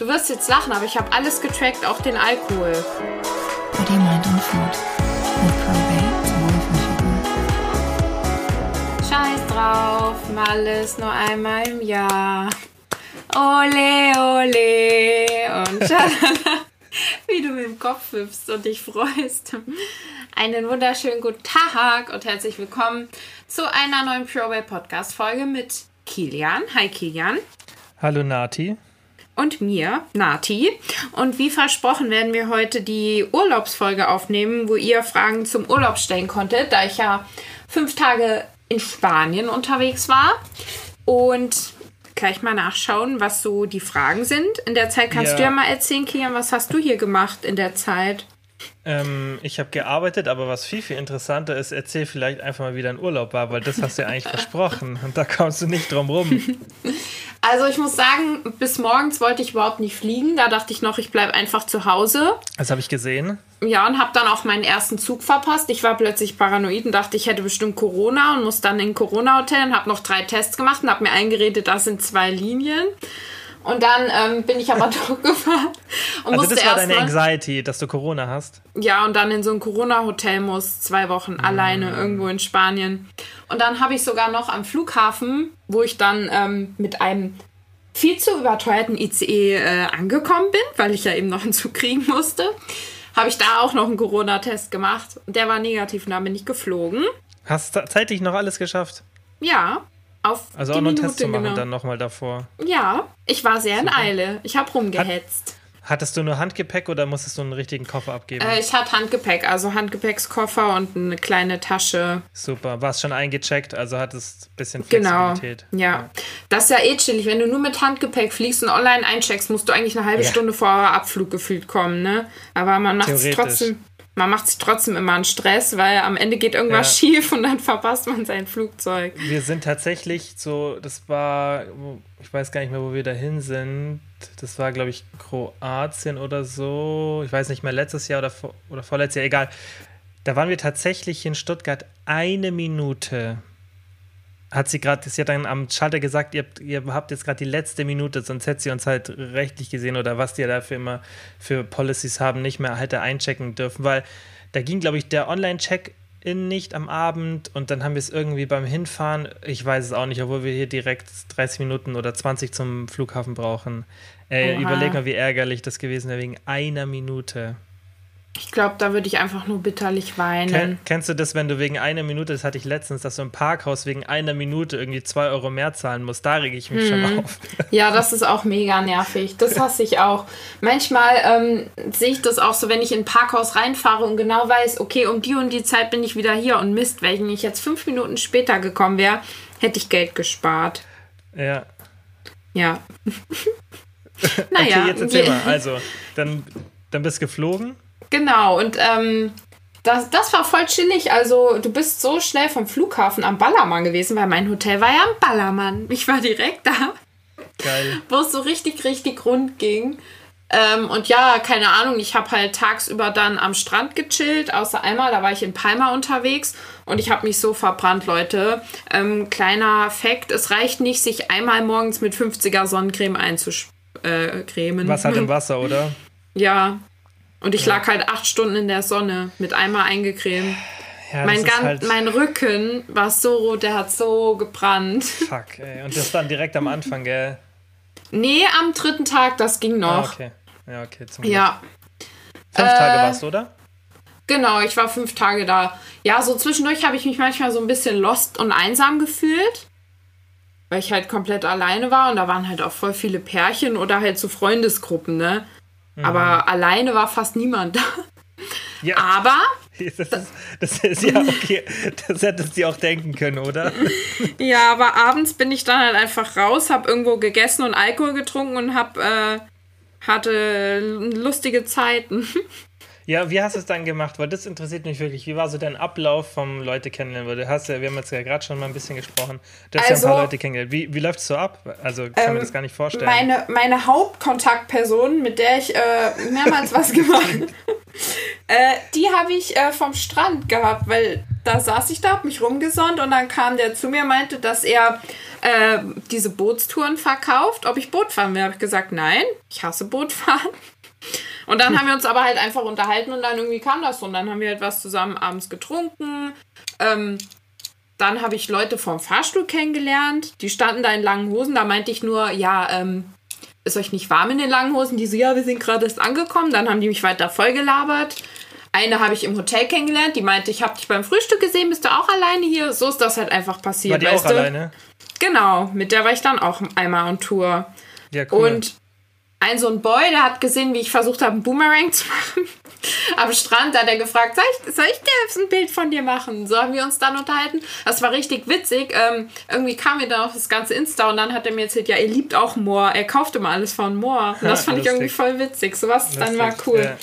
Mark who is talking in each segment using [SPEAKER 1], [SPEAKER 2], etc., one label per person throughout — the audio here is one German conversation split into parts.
[SPEAKER 1] Du wirst jetzt lachen, aber ich habe alles getrackt, auch den Alkohol.
[SPEAKER 2] Body, Mind und Food mit Probate
[SPEAKER 1] Scheiß drauf, mal ist nur einmal im Jahr. Ole, ole und schalala. Wie du mit dem Kopf hüpfst und dich freust. Einen wunderschönen guten Tag und herzlich willkommen zu einer neuen PureWay Podcast Folge mit Kilian. Hi Kilian.
[SPEAKER 3] Hallo Nati
[SPEAKER 1] und mir, Nati. Und wie versprochen werden wir heute die Urlaubsfolge aufnehmen, wo ihr Fragen zum Urlaub stellen konntet, da ich ja fünf Tage in Spanien unterwegs war. Und gleich mal nachschauen, was so die Fragen sind. In der Zeit kannst ja. du ja mal erzählen, Kian, was hast du hier gemacht in der Zeit?
[SPEAKER 3] Ähm, ich habe gearbeitet, aber was viel, viel interessanter ist, erzähl vielleicht einfach mal, wie dein Urlaub war, weil das hast du ja eigentlich versprochen und da kommst du nicht drum rum.
[SPEAKER 1] Also ich muss sagen, bis morgens wollte ich überhaupt nicht fliegen. Da dachte ich noch, ich bleibe einfach zu Hause.
[SPEAKER 3] Das habe ich gesehen.
[SPEAKER 1] Ja, und habe dann auch meinen ersten Zug verpasst. Ich war plötzlich paranoid und dachte, ich hätte bestimmt Corona und muss dann in ein Corona-Hotel und habe noch drei Tests gemacht und habe mir eingeredet, das sind zwei Linien. Und dann ähm, bin ich aber doch gefahren.
[SPEAKER 3] Und also das war deine Anxiety, dass du Corona hast?
[SPEAKER 1] Ja, und dann in so ein Corona-Hotel muss, zwei Wochen mm. alleine irgendwo in Spanien. Und dann habe ich sogar noch am Flughafen, wo ich dann ähm, mit einem viel zu überteuerten ICE äh, angekommen bin, weil ich ja eben noch einen Zug kriegen musste, habe ich da auch noch einen Corona-Test gemacht. Der war negativ und da bin ich geflogen.
[SPEAKER 3] Hast du zeitlich noch alles geschafft?
[SPEAKER 1] Ja. Auf
[SPEAKER 3] also auch noch einen Test zu machen genau. dann nochmal davor.
[SPEAKER 1] Ja, ich war sehr Super. in Eile. Ich habe rumgehetzt.
[SPEAKER 3] Hat, hattest du nur Handgepäck oder musstest du einen richtigen Koffer abgeben?
[SPEAKER 1] Äh, ich hatte Handgepäck, also Handgepäckskoffer und eine kleine Tasche.
[SPEAKER 3] Super, warst schon eingecheckt, also hattest ein bisschen.
[SPEAKER 1] Flexibilität. Genau, ja. ja. Das ist ja eh chillig. Wenn du nur mit Handgepäck fliegst und online eincheckst, musst du eigentlich eine halbe ja. Stunde vor Abflug gefühlt kommen, ne? Aber man macht es trotzdem man macht sich trotzdem immer einen Stress, weil am Ende geht irgendwas ja. schief und dann verpasst man sein Flugzeug.
[SPEAKER 3] Wir sind tatsächlich so, das war, ich weiß gar nicht mehr, wo wir dahin sind. Das war, glaube ich, Kroatien oder so. Ich weiß nicht mehr, letztes Jahr oder, vor, oder vorletztes Jahr, egal. Da waren wir tatsächlich in Stuttgart eine Minute hat sie gerade, sie hat dann am Schalter gesagt, ihr, ihr habt jetzt gerade die letzte Minute, sonst hätte sie uns halt rechtlich gesehen oder was die ja dafür immer für Policies haben, nicht mehr hätte einchecken dürfen, weil da ging, glaube ich, der Online-Check-In nicht am Abend und dann haben wir es irgendwie beim Hinfahren, ich weiß es auch nicht, obwohl wir hier direkt 30 Minuten oder 20 zum Flughafen brauchen. Äh, überleg mal, wie ärgerlich das gewesen wäre wegen einer Minute.
[SPEAKER 1] Ich glaube, da würde ich einfach nur bitterlich weinen. Ken,
[SPEAKER 3] kennst du das, wenn du wegen einer Minute, das hatte ich letztens, dass du im Parkhaus wegen einer Minute irgendwie zwei Euro mehr zahlen musst? Da rege ich mich hm. schon auf.
[SPEAKER 1] Ja, das ist auch mega nervig. Das hasse ich auch. Manchmal ähm, sehe ich das auch so, wenn ich in ein Parkhaus reinfahre und genau weiß, okay, um die und die Zeit bin ich wieder hier und Mist, wenn ich jetzt fünf Minuten später gekommen wäre, hätte ich Geld gespart.
[SPEAKER 3] Ja.
[SPEAKER 1] Ja.
[SPEAKER 3] naja. Okay, jetzt erzähl mal. Also, dann, dann bist du geflogen.
[SPEAKER 1] Genau, und ähm, das, das war voll chillig. Also, du bist so schnell vom Flughafen am Ballermann gewesen, weil mein Hotel war ja am Ballermann. Ich war direkt da.
[SPEAKER 3] Geil.
[SPEAKER 1] Wo es so richtig, richtig rund ging. Ähm, und ja, keine Ahnung, ich habe halt tagsüber dann am Strand gechillt, außer einmal, da war ich in Palma unterwegs und ich habe mich so verbrannt, Leute. Ähm, kleiner Fakt, es reicht nicht, sich einmal morgens mit 50er Sonnencreme einzucremen. Äh,
[SPEAKER 3] Was hat im Wasser, oder?
[SPEAKER 1] Ja, und ich ja. lag halt acht Stunden in der Sonne mit einmal eingecremt. Ja, mein, ganz, halt mein Rücken war so rot, der hat so gebrannt.
[SPEAKER 3] Fuck, ey. Und das dann direkt am Anfang, gell?
[SPEAKER 1] Nee, am dritten Tag, das ging noch.
[SPEAKER 3] Ah, okay. Ja, okay,
[SPEAKER 1] zum Glück. Ja.
[SPEAKER 3] Fünf äh, Tage warst du, oder?
[SPEAKER 1] Genau, ich war fünf Tage da. Ja, so zwischendurch habe ich mich manchmal so ein bisschen lost und einsam gefühlt. Weil ich halt komplett alleine war und da waren halt auch voll viele Pärchen oder halt so Freundesgruppen, ne? Mhm. Aber alleine war fast niemand da. Ja. Aber.
[SPEAKER 3] Das ist, das ist ja okay. Das hättest du auch denken können, oder?
[SPEAKER 1] Ja, aber abends bin ich dann halt einfach raus, hab irgendwo gegessen und Alkohol getrunken und hab, äh, hatte lustige Zeiten.
[SPEAKER 3] Ja, wie hast du es dann gemacht? Weil das interessiert mich wirklich. Wie war so dein Ablauf vom Leute kennenlernen? Du hast ja, wir haben jetzt ja gerade schon mal ein bisschen gesprochen. Du hast also, ja ein paar also, Leute kennengelernt. Wie, wie läuft es so ab? Also kann ähm, mir das gar nicht vorstellen.
[SPEAKER 1] Meine, meine Hauptkontaktperson, mit der ich äh, mehrmals was gemacht habe, äh, die habe ich äh, vom Strand gehabt, weil da saß ich da, hab mich rumgesonnt und dann kam der zu mir, meinte, dass er äh, diese Bootstouren verkauft, ob ich Boot fahren will. Habe ich gesagt, nein, ich hasse Bootfahren. Und dann haben wir uns aber halt einfach unterhalten und dann irgendwie kam das so. Und dann haben wir halt was zusammen abends getrunken. Ähm, dann habe ich Leute vom Fahrstuhl kennengelernt. Die standen da in langen Hosen. Da meinte ich nur, ja, ähm, ist euch nicht warm in den langen Hosen? Die so, ja, wir sind gerade erst angekommen. Dann haben die mich weiter vollgelabert. Eine habe ich im Hotel kennengelernt, die meinte, ich habe dich beim Frühstück gesehen, bist du auch alleine hier? So ist das halt einfach passiert.
[SPEAKER 3] War die auch
[SPEAKER 1] du?
[SPEAKER 3] alleine?
[SPEAKER 1] Genau, mit der war ich dann auch einmal on Tour.
[SPEAKER 3] Ja, cool.
[SPEAKER 1] Und ein so ein Boy, der hat gesehen, wie ich versucht habe, einen Boomerang zu machen. Am Strand hat er gefragt, soll ich, soll ich dir jetzt ein Bild von dir machen? So haben wir uns dann unterhalten. Das war richtig witzig. Ähm, irgendwie kam mir dann auch das ganze Insta und dann hat er mir erzählt, ja, er liebt auch Moor. Er kauft immer alles von Moor. Und das fand ich irgendwie voll witzig. Sowas dann war cool.
[SPEAKER 3] Ja.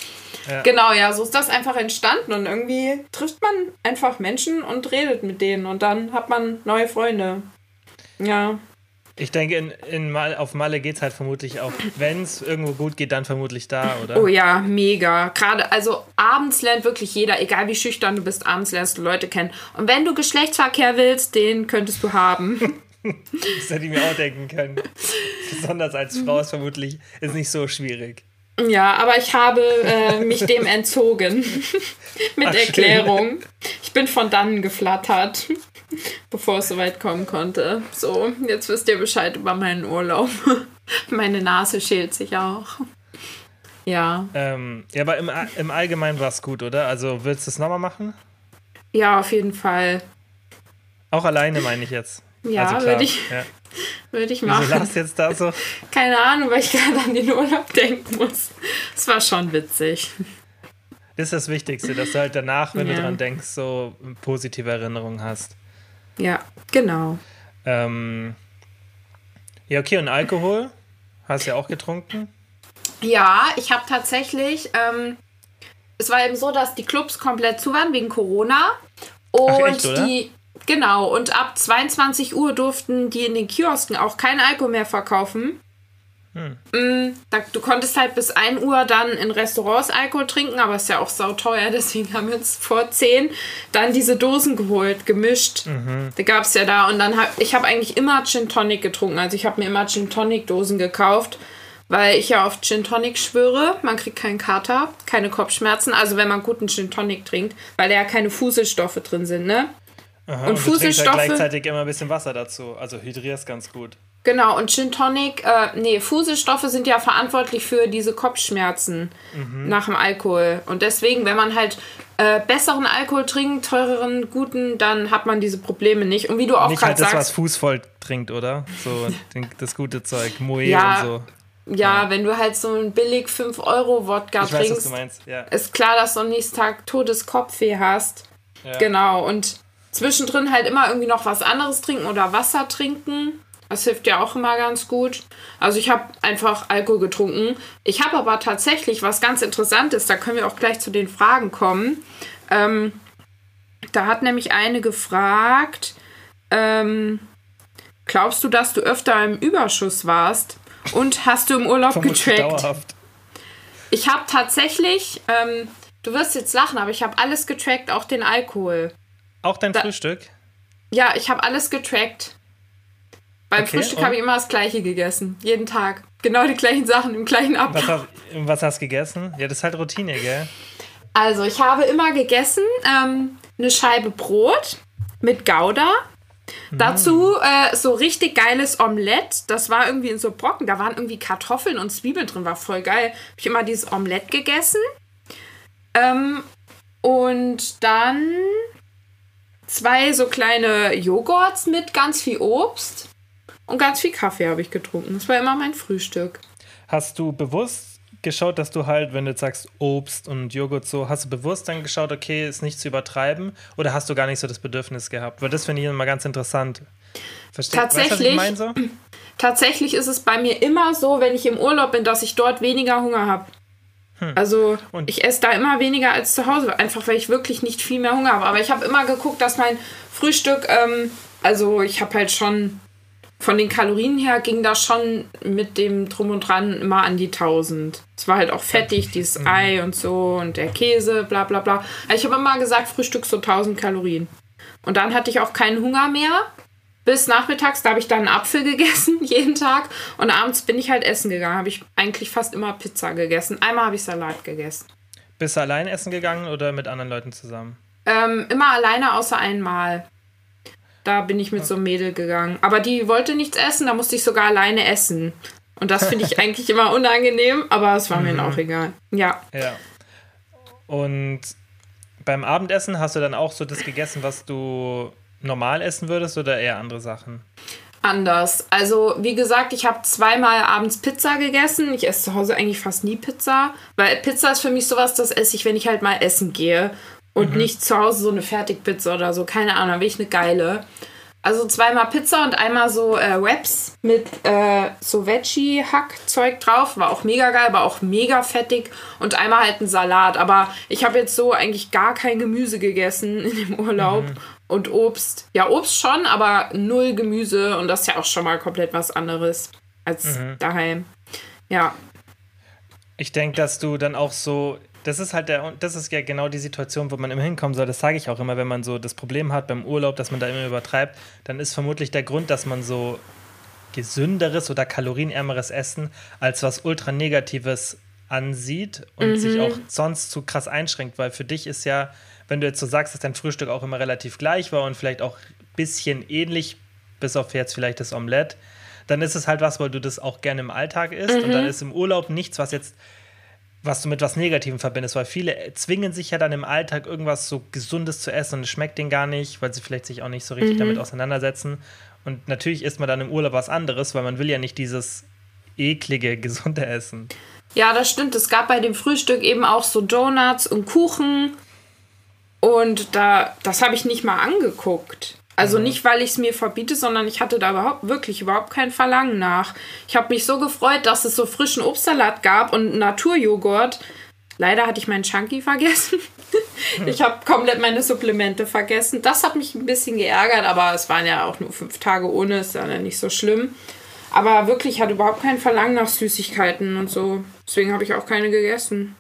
[SPEAKER 3] Ja.
[SPEAKER 1] Genau, ja, so ist das einfach entstanden und irgendwie trifft man einfach Menschen und redet mit denen und dann hat man neue Freunde. Ja.
[SPEAKER 3] Ich denke, in, in Mal, auf Malle geht es halt vermutlich auch, wenn es irgendwo gut geht, dann vermutlich da, oder?
[SPEAKER 1] Oh ja, mega. Gerade, also abends lernt wirklich jeder, egal wie schüchtern du bist, abends lernst du Leute kennen. Und wenn du Geschlechtsverkehr willst, den könntest du haben.
[SPEAKER 3] das hätte ich mir auch denken können. Besonders als Frau ist vermutlich ist nicht so schwierig.
[SPEAKER 1] Ja, aber ich habe äh, mich dem entzogen. Mit
[SPEAKER 3] Ach,
[SPEAKER 1] Erklärung. Ich bin von dannen geflattert, bevor es soweit kommen konnte. So, jetzt wisst ihr Bescheid über meinen Urlaub. Meine Nase schält sich auch. Ja.
[SPEAKER 3] Ähm, ja, aber im, im Allgemeinen war es gut, oder? Also willst du es nochmal machen?
[SPEAKER 1] Ja, auf jeden Fall.
[SPEAKER 3] Auch alleine meine ich jetzt.
[SPEAKER 1] Ja,
[SPEAKER 3] also
[SPEAKER 1] würde ich,
[SPEAKER 3] ja.
[SPEAKER 1] würd ich
[SPEAKER 3] Wieso
[SPEAKER 1] machen.
[SPEAKER 3] lachst du jetzt da so?
[SPEAKER 1] Keine Ahnung, weil ich gerade an den Urlaub denken muss. Es war schon witzig.
[SPEAKER 3] Das ist das Wichtigste, dass du halt danach, wenn
[SPEAKER 1] Ja.
[SPEAKER 3] du dran denkst, so positive Erinnerungen hast.
[SPEAKER 1] Ja, genau.
[SPEAKER 3] Ähm, ja, okay, und Alkohol? Hast du ja auch getrunken?
[SPEAKER 1] Ja, ich habe tatsächlich. Ähm, es war eben so, dass die Clubs komplett zu waren wegen Corona. Und
[SPEAKER 3] Ach, echt, oder?
[SPEAKER 1] die. Genau, und ab 22 Uhr durften die in den Kiosken auch kein Alkohol mehr verkaufen.
[SPEAKER 3] Hm.
[SPEAKER 1] Mm, du konntest halt bis 1 Uhr dann in Restaurants Alkohol trinken, aber ist ja auch sauteuer, deswegen haben wir uns vor 10 dann diese Dosen geholt, gemischt.
[SPEAKER 3] Mhm.
[SPEAKER 1] Da gab es ja da und dann hab ich habe eigentlich immer Gin Tonic getrunken. Also ich habe mir immer Gin Tonic Dosen gekauft, weil ich ja auf Gin Tonic schwöre. Man kriegt keinen Kater, keine Kopfschmerzen. Also wenn man guten Gin Tonic trinkt, weil da ja keine Fuselstoffe drin sind, ne?
[SPEAKER 3] Aha,
[SPEAKER 1] Und
[SPEAKER 3] du trinkst
[SPEAKER 1] Fuselstoffe-
[SPEAKER 3] gleichzeitig immer ein bisschen Wasser dazu. Also hydrierst ganz gut.
[SPEAKER 1] Genau, und Gin Tonic, äh, nee, Fuselstoffe sind ja verantwortlich für diese Kopfschmerzen
[SPEAKER 3] Mhm.
[SPEAKER 1] nach dem Alkohol. Und deswegen, wenn man halt äh, besseren Alkohol trinkt, teureren, guten, dann hat man diese Probleme nicht. Und wie du auch
[SPEAKER 3] Nicht
[SPEAKER 1] gerade
[SPEAKER 3] halt das, was
[SPEAKER 1] sagst,
[SPEAKER 3] Fußvoll trinkt, oder? So das gute Zeug, Moe
[SPEAKER 1] Ja,
[SPEAKER 3] und so.
[SPEAKER 1] ja, wenn du halt so einen billig 5-Euro-Wodka
[SPEAKER 3] Ich weiß, was
[SPEAKER 1] trinkst,
[SPEAKER 3] meinst. Ja.
[SPEAKER 1] ist klar, dass du am nächsten Tag Todeskopfweh hast.
[SPEAKER 3] ja.
[SPEAKER 1] Genau, und zwischendrin halt immer irgendwie noch was anderes trinken oder Wasser trinken. Das hilft ja auch immer ganz gut. Also ich habe einfach Alkohol getrunken. Ich habe aber tatsächlich was ganz Interessantes, da können wir auch gleich zu den Fragen kommen. Ähm, da hat nämlich eine gefragt, ähm, glaubst du, dass du öfter im Überschuss warst? Und hast du im Urlaub
[SPEAKER 3] Vermutlich
[SPEAKER 1] getrackt?
[SPEAKER 3] dauerhaft.
[SPEAKER 1] Ich habe tatsächlich, ähm, du wirst jetzt lachen, aber ich habe alles getrackt, auch den Alkohol.
[SPEAKER 3] Auch dein
[SPEAKER 1] Da-
[SPEAKER 3] Frühstück?
[SPEAKER 1] Ja, ich habe alles getrackt. Beim
[SPEAKER 3] Okay,
[SPEAKER 1] Frühstück habe ich immer das gleiche gegessen. Jeden Tag. Genau die gleichen Sachen im gleichen
[SPEAKER 3] Was,
[SPEAKER 1] Ablauf.
[SPEAKER 3] hast, was hast du gegessen? Ja, das ist halt Routine, gell?
[SPEAKER 1] Also, ich habe immer gegessen ähm, eine Scheibe Brot mit Gouda. Dazu äh, so richtig geiles Omelett. Das war irgendwie in so Brocken. Da waren irgendwie Kartoffeln und Zwiebeln drin. War voll geil. Habe ich immer dieses Omelett gegessen. Ähm, und dann zwei so kleine Joghurts mit ganz viel Obst. Und ganz viel Kaffee habe ich getrunken. Das war immer mein Frühstück.
[SPEAKER 3] Hast du bewusst geschaut, dass du halt, wenn du jetzt sagst Obst und Joghurt so, hast du bewusst dann geschaut, okay, ist nicht zu übertreiben? Oder hast du gar nicht so das Bedürfnis gehabt? Weil das finde ich immer ganz interessant. Verstehst Weißt du, was ich
[SPEAKER 1] Tatsächlich-
[SPEAKER 3] meine so?
[SPEAKER 1] Tatsächlich ist es bei mir immer so, wenn ich im Urlaub bin, dass ich dort weniger Hunger habe. Also
[SPEAKER 3] Und-
[SPEAKER 1] ich esse da immer weniger als zu Hause, einfach weil ich wirklich nicht viel mehr Hunger habe. Aber ich habe immer geguckt, dass mein Frühstück, ähm, also ich habe halt schon von den Kalorien her ging das schon mit dem Drum und Dran immer an die 1000. Es war halt auch fettig, dieses
[SPEAKER 3] Mhm.
[SPEAKER 1] Ei und so und der Käse, bla bla bla. Also ich habe immer gesagt, Frühstück so 1000 Kalorien. Und dann hatte ich auch keinen Hunger mehr. Bis nachmittags, da habe ich dann einen Apfel gegessen, jeden Tag. Und abends bin ich halt essen gegangen. Habe ich eigentlich fast immer Pizza gegessen. Einmal habe ich Salat gegessen.
[SPEAKER 3] Bist du allein essen gegangen oder mit anderen Leuten zusammen?
[SPEAKER 1] Ähm, immer alleine außer einmal. Da bin ich mit so einem Mädel gegangen. Aber die wollte nichts essen, da musste ich sogar alleine essen. Und das finde ich eigentlich immer unangenehm, aber es war mir dann auch egal. Ja.
[SPEAKER 3] Ja. Und beim Abendessen hast du dann auch so das gegessen, was du normal essen würdest oder eher andere Sachen?
[SPEAKER 1] Anders. Also, wie gesagt, ich habe zweimal abends Pizza gegessen. Ich esse zu Hause eigentlich fast nie Pizza, weil Pizza ist für mich sowas, das esse ich, wenn ich halt mal essen gehe und nicht zu Hause so eine Fertigpizza oder so. Keine Ahnung, da will ich eine geile. Also zweimal Pizza und einmal so äh, Wraps mit äh, so Veggie-Hack-Zeug drauf. War auch mega geil, war auch mega fettig. Und einmal halt ein Salat. Aber ich habe jetzt so eigentlich gar kein Gemüse gegessen in dem Urlaub. Und Obst. Ja, Obst schon, aber null Gemüse. Und das ist ja auch schon mal komplett was anderes als daheim. Ja.
[SPEAKER 3] Ich denke, dass du dann auch so, das ist halt der, das ist ja genau die Situation, wo man immer hinkommen soll. Das sage ich auch immer, wenn man so das Problem hat beim Urlaub, dass man da immer übertreibt, dann ist vermutlich der Grund, dass man so gesünderes oder kalorienärmeres Essen als was ultra negatives ansieht und sich auch sonst zu krass einschränkt, weil für dich ist ja, wenn du jetzt so sagst, dass dein Frühstück auch immer relativ gleich war und vielleicht auch ein bisschen ähnlich, bis auf jetzt vielleicht das Omelette, dann ist es halt was, weil du das auch gerne im Alltag isst und dann ist im Urlaub nichts, was jetzt was du mit was Negativem verbindest, weil viele zwingen sich ja dann im Alltag irgendwas so Gesundes zu essen und es schmeckt denen gar nicht, weil sie vielleicht sich auch nicht so richtig damit auseinandersetzen. Und natürlich isst man dann im Urlaub was anderes, weil man will ja nicht dieses eklige, gesunde Essen.
[SPEAKER 1] Ja, das stimmt. Es gab bei dem Frühstück eben auch so Donuts und Kuchen. Und da, das habe ich nicht mal angeguckt. Also nicht, weil ich es mir verbiete, sondern ich hatte da überhaupt wirklich überhaupt kein Verlangen nach. Ich habe mich so gefreut, dass es so frischen Obstsalat gab und Naturjoghurt. Leider hatte ich meinen Chunky vergessen. Ich habe komplett meine Supplemente vergessen. Das hat mich ein bisschen geärgert, aber es waren ja auch nur fünf Tage ohne, ist ja nicht so schlimm. Aber wirklich, ich hatte überhaupt kein Verlangen nach Süßigkeiten und so. Deswegen habe ich auch keine gegessen.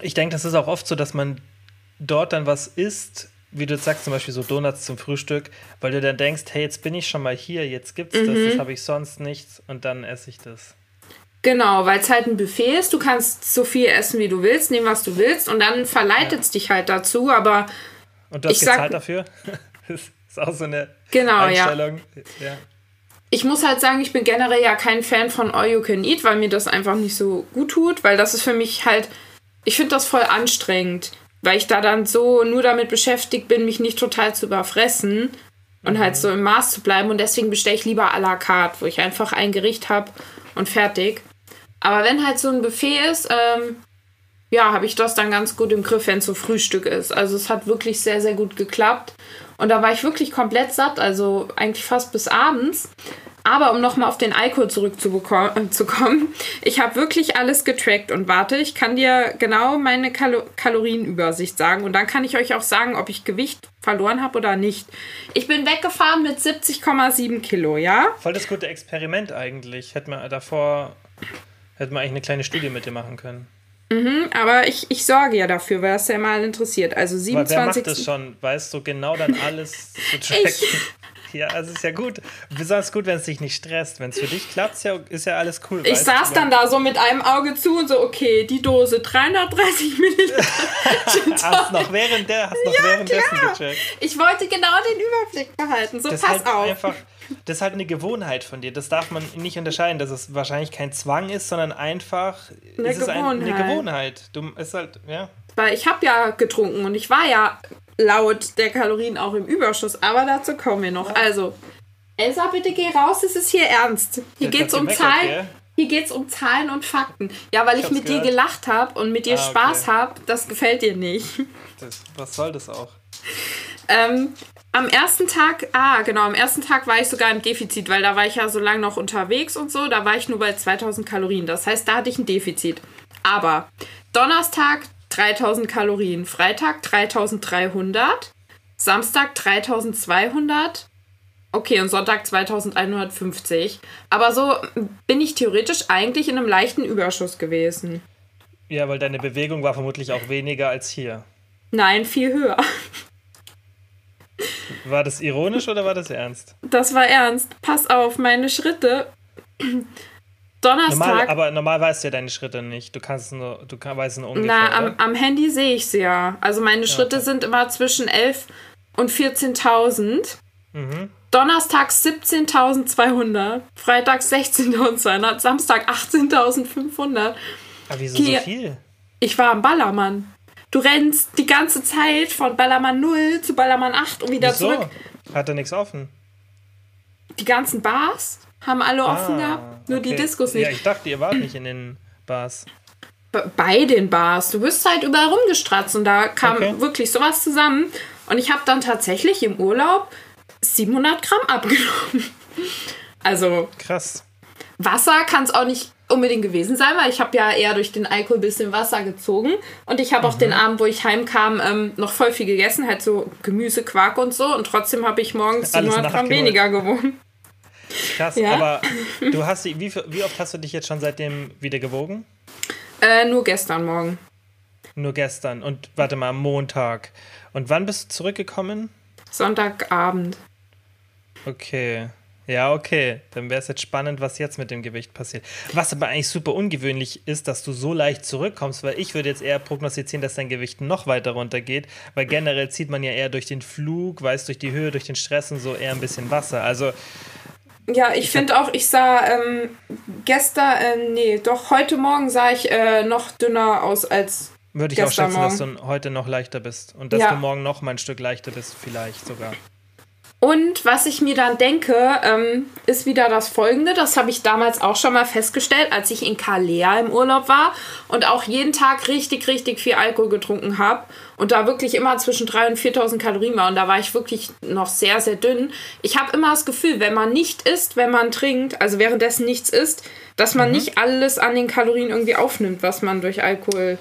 [SPEAKER 3] Ich denke, das ist auch oft so, dass man dort dann was isst, wie du jetzt sagst, zum Beispiel so Donuts zum Frühstück, weil du dann denkst, hey, jetzt bin ich schon mal hier, jetzt gibt's das, das habe ich sonst nicht und dann esse ich das.
[SPEAKER 1] Genau, weil es halt ein Buffet ist. Du kannst so viel essen, wie du willst, nehmen, was du willst. Und dann verleitet es dich halt dazu. Aber
[SPEAKER 3] Und du hast
[SPEAKER 1] Ich sag-
[SPEAKER 3] gezahlt dafür? das ist auch so eine
[SPEAKER 1] Genau, ja.
[SPEAKER 3] Einstellung. Ja.
[SPEAKER 1] ich muss halt sagen, ich bin generell ja kein Fan von All You Can Eat, weil mir das einfach nicht so gut tut. Weil das ist für mich halt, ich finde das voll anstrengend. Weil ich da dann so nur damit beschäftigt bin, mich nicht total zu überfressen. Und halt so im Maß zu bleiben. Und deswegen bestelle ich lieber à la carte, wo ich einfach ein Gericht habe und fertig. Aber wenn halt so ein Buffet ist, ähm, ja, habe ich das dann ganz gut im Griff, wenn es so Frühstück ist. Also es hat wirklich sehr, sehr gut geklappt. Und da war ich wirklich komplett satt, also eigentlich fast bis abends. Aber um nochmal auf den Alkohol zurückzukommen, zu kommen, ich habe wirklich alles getrackt und warte, ich kann dir genau meine Kalo Kalorienübersicht sagen und dann kann ich euch auch sagen, ob ich Gewicht verloren habe oder nicht. Ich bin weggefahren mit 70,7 Kilo, ja?
[SPEAKER 3] Voll das gute Experiment eigentlich. Hätten wir davor, hätten wir eigentlich eine kleine Studie mit dir machen können.
[SPEAKER 1] Aber ich, ich sorge ja dafür, weil das ja mal interessiert. Also
[SPEAKER 3] Aber wer
[SPEAKER 1] 27.
[SPEAKER 3] macht das schon? Weißt du genau dann alles zu tracken? Ja, also ist ja gut. Besonders gut, wenn es dich nicht stresst. Wenn es für dich klappt, ist ja, ist ja alles cool.
[SPEAKER 1] Ich saß
[SPEAKER 3] du?
[SPEAKER 1] dann da so mit einem Auge zu und so, okay, die Dose 330 Milliliter.
[SPEAKER 3] Hast noch während der, hast noch währenddessen
[SPEAKER 1] klar.
[SPEAKER 3] gecheckt.
[SPEAKER 1] Ich wollte genau den Überblick behalten. So,
[SPEAKER 3] Das
[SPEAKER 1] pass
[SPEAKER 3] halt
[SPEAKER 1] auf.
[SPEAKER 3] einfach, das ist halt eine Gewohnheit von dir. Das darf man nicht unterscheiden, dass es wahrscheinlich kein Zwang ist, sondern einfach
[SPEAKER 1] Eine
[SPEAKER 3] ist es ein, eine
[SPEAKER 1] Gewohnheit.
[SPEAKER 3] Gewohnheit. Du ist halt, ja.
[SPEAKER 1] Weil ich habe ja getrunken und ich war ja laut der Kalorien auch im Überschuss. Aber dazu kommen wir noch. Also, Elsa, bitte geh raus, es ist hier ernst. Hier geht's um Zahlen.
[SPEAKER 3] gell?
[SPEAKER 1] Hier geht's um Zahlen und Fakten. Ja, weil ich,
[SPEAKER 3] hab's
[SPEAKER 1] mit dir
[SPEAKER 3] gehört.
[SPEAKER 1] gelacht habe und mit dir
[SPEAKER 3] Ah, okay.
[SPEAKER 1] Spaß habe, das gefällt dir nicht.
[SPEAKER 3] Das, was soll das auch?
[SPEAKER 1] Ähm, am ersten Tag, ah, genau, am ersten Tag war ich sogar im Defizit, weil da war ich ja so lange noch unterwegs und so. Da war ich nur bei 2000 Kalorien. Das heißt, da hatte ich ein Defizit. Aber Donnerstag 3000 Kalorien, Freitag 3300, Samstag 3200, Okay, und Sonntag 2150. Aber so bin ich theoretisch eigentlich in einem leichten Überschuss gewesen.
[SPEAKER 3] Ja, weil deine Bewegung war vermutlich auch weniger als hier.
[SPEAKER 1] Nein, viel höher.
[SPEAKER 3] War das ironisch oder war das ernst?
[SPEAKER 1] Das war ernst. Pass auf, meine Schritte. Donnerstag.
[SPEAKER 3] Normal, aber normal weißt du ja deine Schritte nicht. Du kannst nur, du kann, weißt nur ungefähr.
[SPEAKER 1] Na, am, am Handy sehe ich sie ja. Also meine Schritte
[SPEAKER 3] okay.
[SPEAKER 1] sind immer zwischen 11 und 14.000. Donnerstag 17.200, Freitag 16.200, Samstag 18.500.
[SPEAKER 3] Aber wieso
[SPEAKER 1] Hier-
[SPEAKER 3] so viel?
[SPEAKER 1] Ich war am Ballermann. Du rennst die ganze Zeit von Ballermann 0 zu Ballermann 8 und wieder
[SPEAKER 3] Wieso?
[SPEAKER 1] zurück.
[SPEAKER 3] Hat er nichts offen?
[SPEAKER 1] Die ganzen Bars haben alle offen gehabt, nur die
[SPEAKER 3] Ah, okay.
[SPEAKER 1] Diskos nicht.
[SPEAKER 3] Ja, ich dachte, ihr wart nicht in den Bars.
[SPEAKER 1] Bei den Bars. Du bist halt überall rumgestratzt und da kam
[SPEAKER 3] Okay.
[SPEAKER 1] wirklich sowas zusammen. Und ich habe dann tatsächlich im Urlaub 700 Gramm abgenommen. Also
[SPEAKER 3] Krass.
[SPEAKER 1] Wasser kann es auch nicht unbedingt gewesen sein, weil ich habe ja eher durch den Alkohol ein bisschen Wasser gezogen. Und ich habe auch
[SPEAKER 3] Mhm.
[SPEAKER 1] den Abend, wo ich heimkam, ähm, noch voll viel gegessen, halt so Gemüse, Quark und so. Und trotzdem habe ich morgens
[SPEAKER 3] Alles
[SPEAKER 1] 700 Gramm weniger gewogen.
[SPEAKER 3] Krass,
[SPEAKER 1] Ja.
[SPEAKER 3] aber du hast wie, wie oft hast du dich jetzt schon seitdem wieder gewogen?
[SPEAKER 1] Äh, nur gestern Morgen.
[SPEAKER 3] Nur gestern. Und warte mal, am Montag. Und wann bist du zurückgekommen?
[SPEAKER 1] Sonntagabend.
[SPEAKER 3] Okay. Ja, okay. Dann wäre es jetzt spannend, was jetzt mit dem Gewicht passiert. Was aber eigentlich super ungewöhnlich ist, dass du so leicht zurückkommst, weil ich würde jetzt eher prognostizieren, dass dein Gewicht noch weiter runtergeht, weil generell zieht man ja eher durch den Flug, weiß durch die Höhe, durch den Stress und so eher ein bisschen Wasser. Also
[SPEAKER 1] Ja, ich finde auch, ich sah ähm, gestern, äh, nee, doch heute Morgen sah ich äh, noch dünner aus als.
[SPEAKER 3] würde ich auch schätzen, dass du heute noch leichter bist und dass
[SPEAKER 1] Ja.
[SPEAKER 3] du morgen noch mal ein Stück leichter bist, vielleicht sogar.
[SPEAKER 1] Und was ich mir dann denke, ähm, ist wieder das folgende. Das habe ich damals auch schon mal festgestellt, als ich in Kalea im Urlaub war und auch jeden Tag richtig, richtig viel Alkohol getrunken habe und da wirklich immer zwischen 3.000 und 4.000 Kalorien war und da war ich wirklich noch sehr, sehr dünn. Ich habe immer das Gefühl, wenn man nicht isst, wenn man trinkt, also währenddessen nichts isst, dass man nicht alles an den Kalorien irgendwie aufnimmt, was man durch Alkohol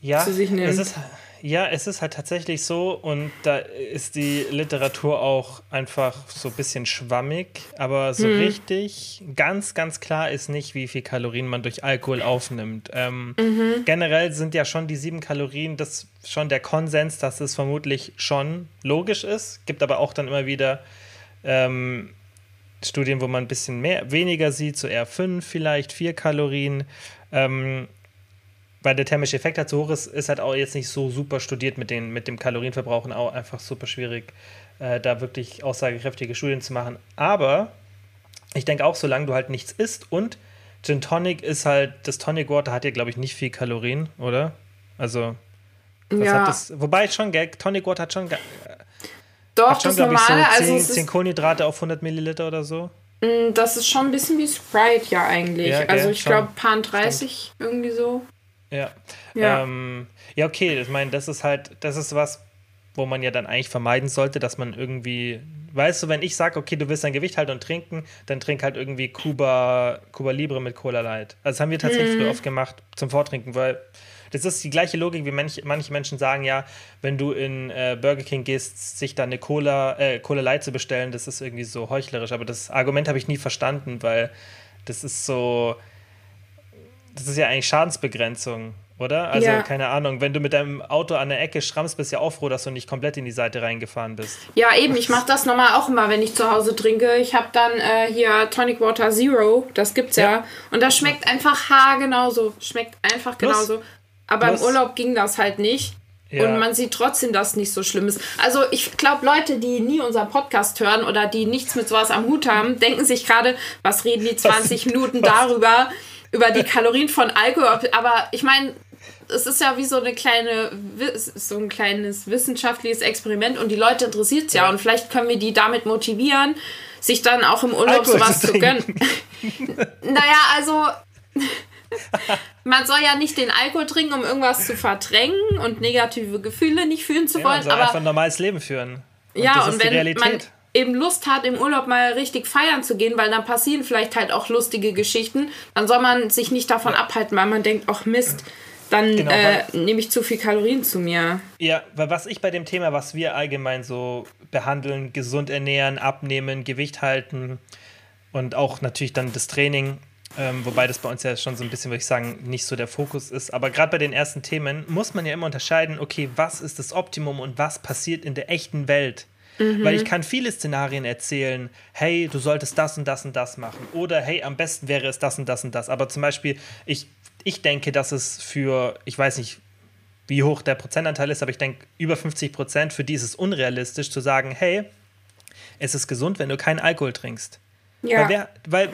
[SPEAKER 3] Ja,
[SPEAKER 1] zu sich nimmt.
[SPEAKER 3] es ist, ja, es ist halt tatsächlich so und da ist die Literatur auch einfach so ein bisschen schwammig, aber so
[SPEAKER 1] Hm.
[SPEAKER 3] richtig ganz, ganz klar ist nicht, wie viel Kalorien man durch Alkohol aufnimmt. Ähm,
[SPEAKER 1] Mhm.
[SPEAKER 3] Generell sind ja schon die sieben Kalorien, das schon der Konsens, dass es vermutlich schon logisch ist, gibt aber auch dann immer wieder ähm, Studien, wo man ein bisschen mehr, weniger sieht, so eher fünf vielleicht, vier Kalorien. Ähm, weil der thermische Effekt halt so hoch ist, ist halt auch jetzt nicht so super studiert mit, den, mit dem Kalorienverbrauch und auch einfach super schwierig, äh, da wirklich aussagekräftige Studien zu machen. Aber ich denke auch, solange du halt nichts isst und Gin Tonic ist halt, das Tonic Water hat ja, glaube ich, nicht viel Kalorien, oder? Also, was
[SPEAKER 1] Ja.
[SPEAKER 3] hat das? Wobei schon, gell, Tonic Water hat schon, ge-
[SPEAKER 1] Doch,
[SPEAKER 3] hat schon
[SPEAKER 1] das
[SPEAKER 3] glaube ich, so
[SPEAKER 1] normale,
[SPEAKER 3] 10,
[SPEAKER 1] also es
[SPEAKER 3] 10
[SPEAKER 1] ist,
[SPEAKER 3] Kohlenhydrate auf 100 Milliliter oder so.
[SPEAKER 1] mh, das ist schon ein bisschen wie Sprite ja eigentlich.
[SPEAKER 3] Ja, gell,
[SPEAKER 1] also ich glaube, Pan 30 irgendwie so.
[SPEAKER 3] Ja.
[SPEAKER 1] Ja.
[SPEAKER 3] Ähm, ja, okay, ich meine, das ist halt, das ist was, wo man ja dann eigentlich vermeiden sollte, dass man irgendwie, weißt du, wenn ich sage, okay, du willst dein Gewicht halten und trinken, dann trink halt irgendwie Cuba, Cuba Libre mit Cola Light. Also das haben wir tatsächlich
[SPEAKER 1] Mhm.
[SPEAKER 3] früher oft gemacht zum Vortrinken, weil das ist die gleiche Logik, wie manche, manche Menschen sagen, ja, wenn du in äh, Burger King gehst, sich da eine Cola, äh, Cola Light zu bestellen, das ist irgendwie so heuchlerisch. Aber das Argument habe ich nie verstanden, weil das ist so, das ist ja eigentlich Schadensbegrenzung, oder? Also,
[SPEAKER 1] Ja.
[SPEAKER 3] keine Ahnung, wenn du mit deinem Auto an der Ecke schrammst, bist du ja auch froh, dass du nicht komplett in die Seite reingefahren bist.
[SPEAKER 1] Ja, eben, ich mache das normal auch immer, wenn ich zu Hause trinke. Ich habe dann äh, hier Tonic Water Zero, das gibt's ja.
[SPEAKER 3] Ja.
[SPEAKER 1] Und das schmeckt einfach haargenauso. Schmeckt einfach
[SPEAKER 3] Plus-
[SPEAKER 1] genauso. Aber
[SPEAKER 3] plus-
[SPEAKER 1] im Urlaub ging das halt nicht.
[SPEAKER 3] Ja.
[SPEAKER 1] Und man sieht trotzdem, dass es nicht so schlimm ist. Also ich glaube, Leute, die nie unseren Podcast hören oder die nichts mit sowas am Hut haben, denken sich gerade, was reden die 20 Minuten darüber, über die Kalorien von Alkohol. Aber ich meine, es ist ja wie so eine kleine, so ein kleines wissenschaftliches Experiment und die Leute interessiert es ja.
[SPEAKER 3] Ja.
[SPEAKER 1] und vielleicht können wir die damit motivieren, sich dann auch im Urlaub
[SPEAKER 3] Alkohol
[SPEAKER 1] sowas
[SPEAKER 3] zu
[SPEAKER 1] zu gönnen. naja, also man soll ja nicht den Alkohol trinken, um irgendwas zu verdrängen und negative Gefühle nicht fühlen zu
[SPEAKER 3] Ja,
[SPEAKER 1] wollen,
[SPEAKER 3] man soll einfach
[SPEAKER 1] aber
[SPEAKER 3] ein normales Leben führen. Und
[SPEAKER 1] ja,
[SPEAKER 3] das
[SPEAKER 1] und
[SPEAKER 3] ist die
[SPEAKER 1] wenn man
[SPEAKER 3] Realität.
[SPEAKER 1] Eben Lust hat, im Urlaub mal richtig feiern zu gehen, weil dann passieren vielleicht halt auch lustige Geschichten, dann soll man sich nicht davon abhalten, weil man denkt, ach Mist, dann
[SPEAKER 3] Genau,
[SPEAKER 1] äh, nehme ich zu viel Kalorien zu mir.
[SPEAKER 3] Ja, weil was ich bei dem Thema, was wir allgemein so behandeln, gesund ernähren, abnehmen, Gewicht halten und auch natürlich dann das Training, ähm, wobei das bei uns ja schon so ein bisschen, würde ich sagen, nicht so der Fokus ist. Aber gerade bei den ersten Themen muss man ja immer unterscheiden, okay, was ist das Optimum und was passiert in der echten Welt? Mhm. Weil ich kann viele Szenarien erzählen, hey, du solltest das und das und das machen. Oder hey, am besten wäre es das und das und das. Aber zum Beispiel, ich, ich denke, dass es für, ich weiß nicht, wie hoch der Prozentanteil ist, aber ich denke, über 50 Prozent, für die ist es unrealistisch zu sagen, hey, es ist gesund, wenn du keinen Alkohol trinkst. Ja. Weil, wer, weil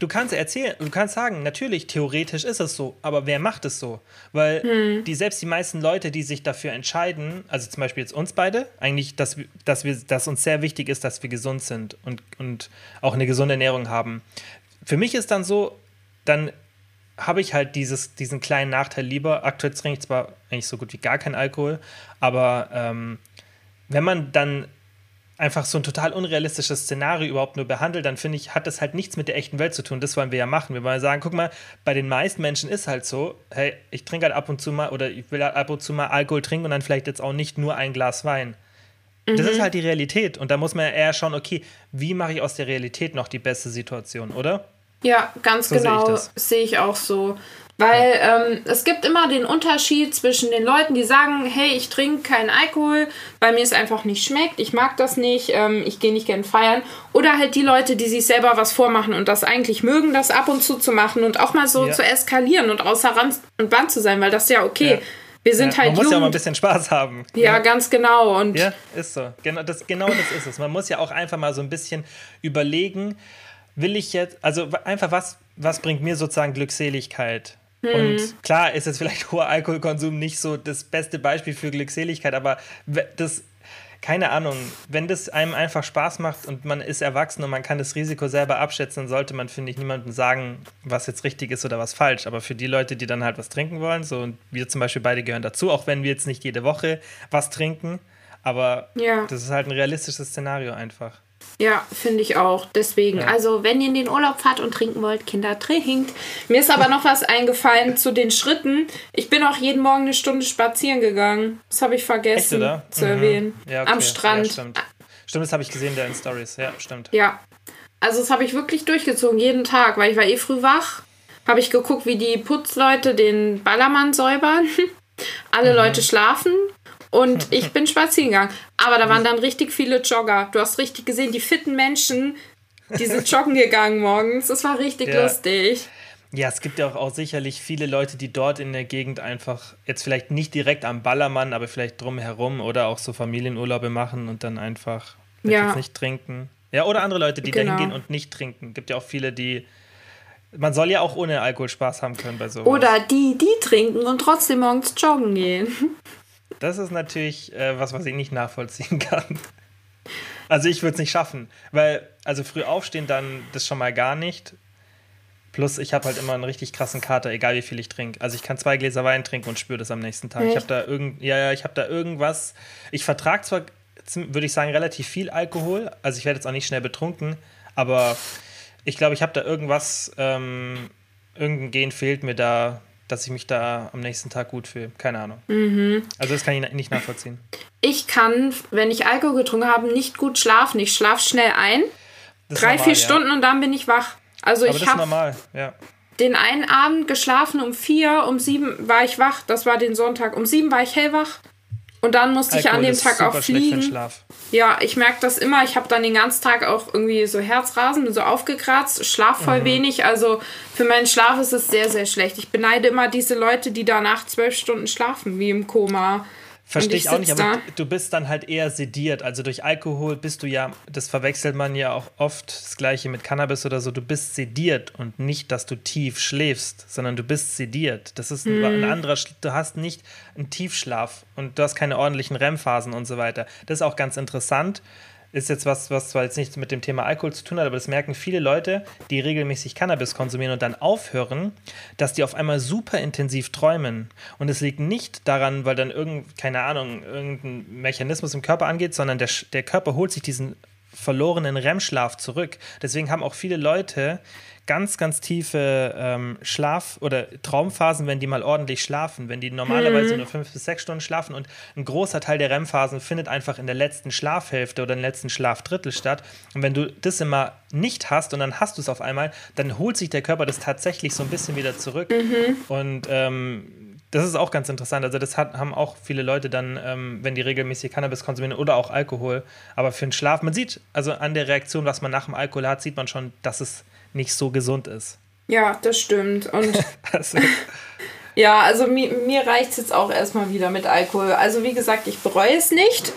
[SPEAKER 3] du kannst erzählen, du kannst sagen, natürlich, theoretisch ist es so, aber wer macht es so? Weil hm. die, selbst die meisten Leute, die sich dafür entscheiden, also zum Beispiel jetzt uns beide, eigentlich, dass, dass, wir, dass uns sehr wichtig ist, dass wir gesund sind und, und auch eine gesunde Ernährung haben. Für mich ist dann so, dann habe ich halt dieses, diesen kleinen Nachteil lieber. Aktuell trinke ich zwar eigentlich so gut wie gar keinen Alkohol, aber ähm, wenn man dann einfach so ein total unrealistisches Szenario überhaupt nur behandelt, dann finde ich, hat das halt nichts mit der echten Welt zu tun. Das wollen wir ja machen. Wir wollen sagen, guck mal, bei den meisten Menschen ist halt so, hey, ich trinke halt ab und zu mal oder ich will halt ab und zu mal Alkohol trinken und dann vielleicht jetzt auch nicht nur ein Glas Wein. Mhm. Das ist mhm. halt die Realität. Und da muss man ja eher schauen, okay, wie mache ich aus der Realität noch die beste Situation, oder?
[SPEAKER 1] Ja, ganz so genau. Sehe ich auch so. Weil ähm, es gibt immer den Unterschied zwischen den Leuten, die sagen, hey, ich trinke keinen Alkohol, weil mir es einfach nicht schmeckt, ich mag das nicht, ähm, ich gehe nicht gern feiern. Oder halt die Leute, die sich selber was vormachen und das eigentlich mögen, das ab und zu zu machen und auch mal so ja. zu eskalieren und außer Rand und Band zu sein, weil das ist ja okay. Ja. Wir sind
[SPEAKER 3] ja,
[SPEAKER 1] halt
[SPEAKER 3] Man muss jung. ja auch mal ein bisschen Spaß haben.
[SPEAKER 1] Ja, ja, ganz genau. Und
[SPEAKER 3] ja, ist so. Genau das, genau das ist es. Man muss ja auch einfach mal so ein bisschen überlegen, will ich jetzt, also einfach was, was bringt mir sozusagen Glückseligkeit? Hm. Und klar ist jetzt vielleicht hoher Alkoholkonsum nicht so das beste Beispiel für Glückseligkeit, aber das, keine Ahnung, wenn das einem einfach Spaß macht und man ist erwachsen und man kann das Risiko selber abschätzen, dann sollte man, finde ich, niemandem sagen, was jetzt richtig ist oder was falsch. Aber für die Leute, die dann halt was trinken wollen, so und wir zum Beispiel beide gehören dazu, auch wenn wir jetzt nicht jede Woche was trinken, aber ja. das ist halt ein realistisches Szenario einfach.
[SPEAKER 1] Ja, finde ich auch. Deswegen, ja. also wenn ihr in den Urlaub fahrt und trinken wollt, Kinder, trinkt. Mir ist aber noch was eingefallen zu den Schritten. Ich bin auch jeden Morgen eine Stunde spazieren gegangen. Das habe ich vergessen Echt, zu mhm. erwähnen. Ja, okay. Am Strand. Ja,
[SPEAKER 3] stimmt. stimmt, das habe ich gesehen da in Stories. Ja, stimmt.
[SPEAKER 1] Ja. Also das habe ich wirklich durchgezogen, jeden Tag, weil ich war eh früh wach. Habe ich geguckt, wie die Putzleute den Ballermann säubern. Alle mhm. Leute schlafen und ich bin spazieren gegangen. Aber da waren dann richtig viele Jogger. Du hast richtig gesehen, die fitten Menschen, die sind joggen gegangen morgens. Das war richtig ja. lustig.
[SPEAKER 3] Ja, es gibt ja auch, auch, sicherlich viele Leute, die dort in der Gegend einfach jetzt vielleicht nicht direkt am Ballermann, aber vielleicht drumherum oder auch so Familienurlaube machen und dann einfach ja. nicht trinken. Ja, oder andere Leute, die genau. dahin gehen und nicht trinken. Gibt ja auch viele, die. Man soll ja auch ohne Alkohol Spaß haben können bei sowas.
[SPEAKER 1] Oder die, die trinken und trotzdem morgens joggen gehen.
[SPEAKER 3] Das ist natürlich äh, was, was ich nicht nachvollziehen kann. Also ich würde es nicht schaffen, weil also früh aufstehen dann das schon mal gar nicht. Plus ich habe halt immer einen richtig krassen Kater, egal wie viel ich trinke. Also ich kann zwei Gläser Wein trinken und spüre das am nächsten Tag. Echt? Ich habe da irgend ja ja, ich habe da irgendwas. Ich vertrage zwar würde ich sagen relativ viel Alkohol, also ich werde jetzt auch nicht schnell betrunken, aber ich glaube, ich habe da irgendwas ähm, irgendein Gen fehlt mir da dass ich mich da am nächsten Tag gut fühle. Keine Ahnung. Mhm. Also das kann ich nicht nachvollziehen.
[SPEAKER 1] Ich kann, wenn ich Alkohol getrunken habe, nicht gut schlafen. Ich schlafe schnell ein. Drei, normal, vier ja. Stunden und dann bin ich wach. Also Aber ich habe
[SPEAKER 3] ja.
[SPEAKER 1] den einen Abend geschlafen um vier, um sieben war ich wach. Das war den Sonntag. Um sieben war ich hellwach. Und dann musste Alkohol ich an dem Tag auch fliegen. Ja, ich merke das immer. Ich habe dann den ganzen Tag auch irgendwie so Herzrasen, so aufgekratzt, schlaf voll mhm. wenig. Also für meinen Schlaf ist es sehr, sehr schlecht. Ich beneide immer diese Leute, die danach zwölf Stunden schlafen, wie im Koma.
[SPEAKER 3] Verstehe ich auch nicht, aber du bist dann halt eher sediert. Also durch Alkohol bist du ja, das verwechselt man ja auch oft, das gleiche mit Cannabis oder so, du bist sediert und nicht, dass du tief schläfst, sondern du bist sediert. Das ist ein, ein anderer, du hast nicht einen Tiefschlaf und du hast keine ordentlichen REM-Phasen und so weiter. Das ist auch ganz interessant ist jetzt was, was zwar jetzt nichts mit dem Thema Alkohol zu tun hat, aber das merken viele Leute, die regelmäßig Cannabis konsumieren und dann aufhören, dass die auf einmal super intensiv träumen. Und es liegt nicht daran, weil dann irgend, keine Ahnung, irgendein Mechanismus im Körper angeht, sondern der, der Körper holt sich diesen verlorenen REM-Schlaf zurück. Deswegen haben auch viele Leute ganz, ganz tiefe ähm, Schlaf- oder Traumphasen, wenn die mal ordentlich schlafen, wenn die normalerweise mhm. nur fünf bis sechs Stunden schlafen und ein großer Teil der REM-Phasen findet einfach in der letzten Schlafhälfte oder im letzten Schlafdrittel statt. Und wenn du das immer nicht hast und dann hast du es auf einmal, dann holt sich der Körper das tatsächlich so ein bisschen wieder zurück. Mhm. Und ähm, das ist auch ganz interessant. Also, das hat, haben auch viele Leute dann, ähm, wenn die regelmäßig Cannabis konsumieren oder auch Alkohol. Aber für den Schlaf, man sieht, also an der Reaktion, was man nach dem Alkohol hat, sieht man schon, dass es nicht so gesund ist.
[SPEAKER 1] Ja, das stimmt. Und also. ja, also mir, mir reicht es jetzt auch erstmal wieder mit Alkohol. Also, wie gesagt, ich bereue es nicht.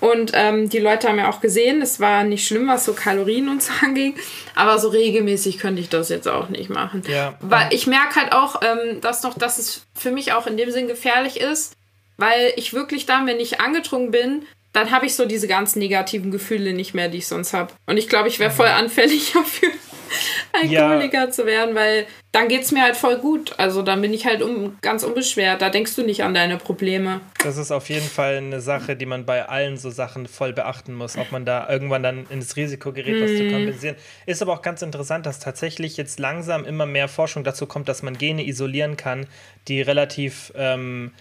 [SPEAKER 1] Und ähm, die Leute haben ja auch gesehen, es war nicht schlimm, was so Kalorien und so anging. Aber so regelmäßig könnte ich das jetzt auch nicht machen. Ja. Weil ich merke halt auch, ähm, dass noch, dass es für mich auch in dem Sinn gefährlich ist, weil ich wirklich dann, wenn ich angetrunken bin, dann habe ich so diese ganzen negativen Gefühle nicht mehr, die ich sonst habe. Und ich glaube, ich wäre voll anfällig dafür. Alkoholiker ja. zu werden, weil dann geht es mir halt voll gut. Also dann bin ich halt um, ganz unbeschwert. Da denkst du nicht an deine Probleme.
[SPEAKER 3] Das ist auf jeden Fall eine Sache, die man bei allen so Sachen voll beachten muss, ob man da irgendwann dann ins Risiko gerät, was hm. zu mhm. kompensieren. Ist aber auch ganz interessant, dass tatsächlich jetzt langsam immer mehr Forschung dazu kommt, dass man Gene isolieren kann, die relativ ähm,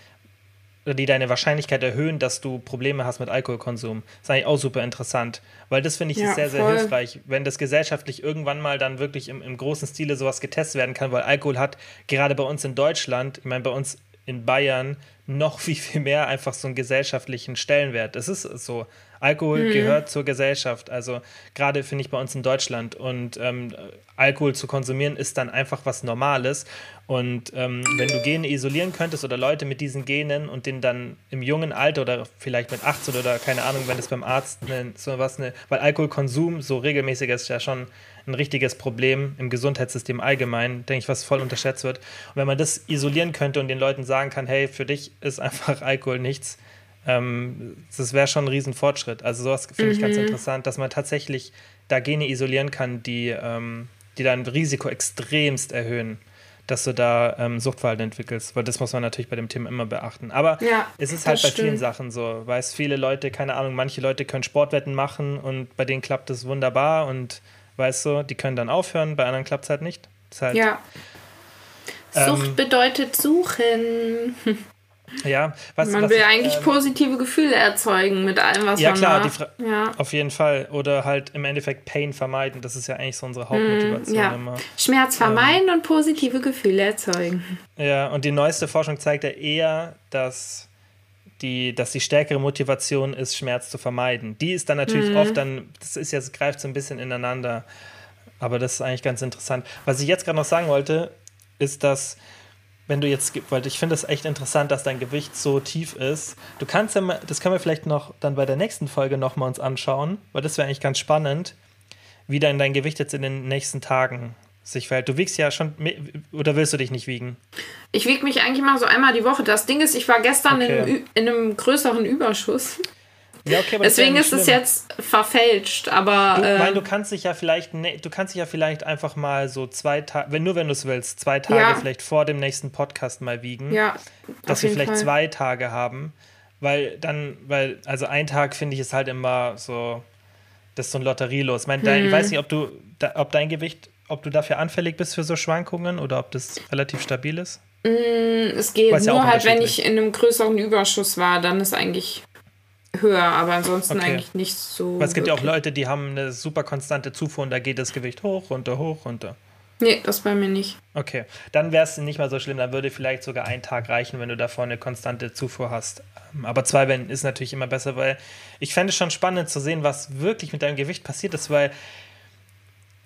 [SPEAKER 3] die deine Wahrscheinlichkeit erhöhen, dass du Probleme hast mit Alkoholkonsum. Das ist eigentlich auch super interessant, weil das finde ich ja, sehr, sehr voll. hilfreich, wenn das gesellschaftlich irgendwann mal dann wirklich im, im großen Stile sowas getestet werden kann, weil Alkohol hat gerade bei uns in Deutschland, ich meine, bei uns in Bayern noch viel, viel mehr einfach so einen gesellschaftlichen Stellenwert. Es ist so. Alkohol mhm. gehört zur Gesellschaft. Also gerade finde ich bei uns in Deutschland. Und ähm, Alkohol zu konsumieren ist dann einfach was Normales. Und ähm, wenn du Gene isolieren könntest oder Leute mit diesen Genen und den dann im jungen Alter oder vielleicht mit 18 oder keine Ahnung, wenn es beim Arzt eine, so was, eine, weil Alkoholkonsum so regelmäßig ist ja schon ein richtiges Problem im Gesundheitssystem allgemein, denke ich, was voll unterschätzt wird. Und wenn man das isolieren könnte und den Leuten sagen kann, hey, für dich ist einfach Alkohol nichts, ähm, das wäre schon ein Riesenfortschritt. Also sowas finde ich ganz mhm. interessant, dass man tatsächlich da Gene isolieren kann, die, ähm, die dein Risiko extremst erhöhen dass du da ähm, Suchtverhalten entwickelst, weil das muss man natürlich bei dem Thema immer beachten. Aber ja, es ist halt bei stimmt. vielen Sachen so, weißt viele Leute, keine Ahnung, manche Leute können Sportwetten machen und bei denen klappt es wunderbar und weißt du, die können dann aufhören, bei anderen klappt es halt nicht. Halt,
[SPEAKER 1] ja. Sucht ähm, bedeutet suchen.
[SPEAKER 3] Ja,
[SPEAKER 1] was, man was will ich, eigentlich ähm, positive Gefühle erzeugen mit allem, was ja, man klar, macht.
[SPEAKER 3] Ja, auf jeden Fall. Oder halt im Endeffekt Pain vermeiden. Das ist ja eigentlich so unsere Hauptmotivation mm, ja. immer.
[SPEAKER 1] Schmerz vermeiden ähm, und positive Gefühle erzeugen.
[SPEAKER 3] Ja, und die neueste Forschung zeigt ja eher, dass die, dass die stärkere Motivation ist, Schmerz zu vermeiden. Die ist dann natürlich mm. oft dann, das ist jetzt, greift so ein bisschen ineinander. Aber das ist eigentlich ganz interessant. Was ich jetzt gerade noch sagen wollte, ist, dass wenn du jetzt, weil ich finde es echt interessant, dass dein Gewicht so tief ist. Du kannst ja mal, das können wir vielleicht noch dann bei der nächsten Folge nochmal uns anschauen, weil das wäre eigentlich ganz spannend, wie dann dein Gewicht jetzt in den nächsten Tagen sich verhält. Du wiegst ja schon, oder willst du dich nicht wiegen?
[SPEAKER 1] Ich wiege mich eigentlich mal so einmal die Woche. Das Ding ist, ich war gestern okay. in, in einem größeren Überschuss. Ja, okay, Deswegen ist, ist es jetzt verfälscht, aber.
[SPEAKER 3] Du, äh, du kannst dich ja vielleicht, ne, du kannst dich ja vielleicht einfach mal so zwei Tage, wenn nur wenn du es willst, zwei Tage ja. vielleicht vor dem nächsten Podcast mal wiegen. Ja. Dass wir vielleicht Fall. zwei Tage haben. Weil dann, weil, also ein Tag finde ich ist halt immer so, das ist so ein Lotterielos. Ich, mein, hm. dein, ich weiß nicht, ob du, da, ob dein Gewicht, ob du dafür anfällig bist für so Schwankungen oder ob das relativ stabil ist.
[SPEAKER 1] Mm, es geht nur ja halt, wenn ich in einem größeren Überschuss war, dann ist eigentlich höher, aber ansonsten okay. eigentlich nicht so.
[SPEAKER 3] Weil es gibt ja auch Leute, die haben eine super konstante Zufuhr und da geht das Gewicht hoch, runter, hoch, runter.
[SPEAKER 1] Nee, das bei mir nicht.
[SPEAKER 3] Okay, dann wäre es nicht mal so schlimm. Dann würde vielleicht sogar ein Tag reichen, wenn du davor eine konstante Zufuhr hast. Ähm, aber zwei Wellen ist natürlich immer besser, weil ich fände es schon spannend zu sehen, was wirklich mit deinem Gewicht passiert ist, weil